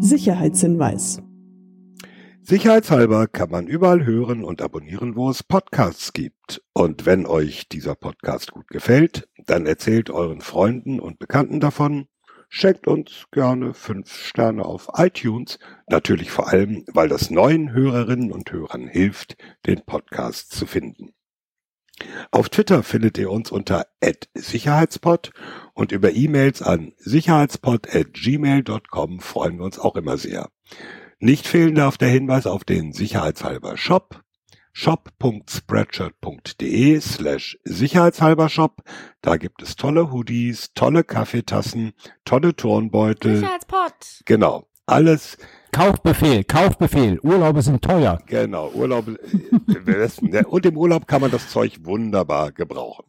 Sicherheitshinweis. Sicherheitshalber kann man überall hören und abonnieren, wo es Podcasts gibt. Und wenn euch dieser Podcast gut gefällt, dann erzählt euren Freunden und Bekannten davon Schenkt uns gerne fünf Sterne auf iTunes. Natürlich vor allem, weil das neuen Hörerinnen und Hörern hilft, den Podcast zu finden. Auf Twitter findet ihr uns unter @sicherheitspod und über E-Mails an sicherheitspod@gmail.com freuen wir uns auch immer sehr. Nicht fehlen darf der Hinweis auf den sicherheitshalber Shop shop.spreadshirt.de slash sicherheitshalber Shop. Da gibt es tolle Hoodies, tolle Kaffeetassen, tolle Turnbeutel. Sicherheitspot. Genau. Alles. Kaufbefehl, Kaufbefehl. Urlaube sind teuer. Genau. Urlaube. Äh, und im Urlaub kann man das Zeug wunderbar gebrauchen.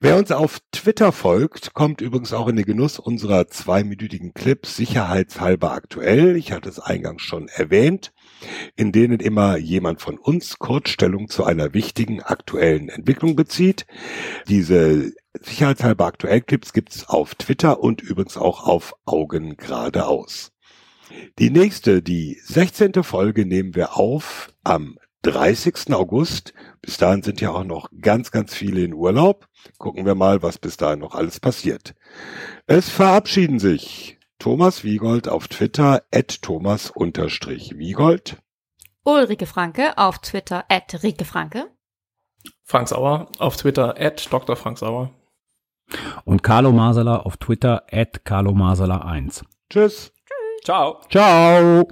Wer uns auf Twitter folgt, kommt übrigens auch in den Genuss unserer zweiminütigen Clips sicherheitshalber aktuell. Ich hatte es eingangs schon erwähnt, in denen immer jemand von uns Kurzstellung zu einer wichtigen aktuellen Entwicklung bezieht. Diese sicherheitshalber aktuell Clips gibt's auf Twitter und übrigens auch auf Augen geradeaus. Die nächste, die 16. Folge nehmen wir auf am 30. August. Bis dahin sind ja auch noch ganz, ganz viele in Urlaub. Gucken wir mal, was bis dahin noch alles passiert. Es verabschieden sich Thomas Wiegold auf Twitter at Thomas-Wiegold. Ulrike Franke auf Twitter at Rike Franke. Frank Sauer auf Twitter at Dr. Frank Sauer. Und Carlo Masala auf Twitter at Carlo Masala 1. Tschüss. Ciao. Ciao.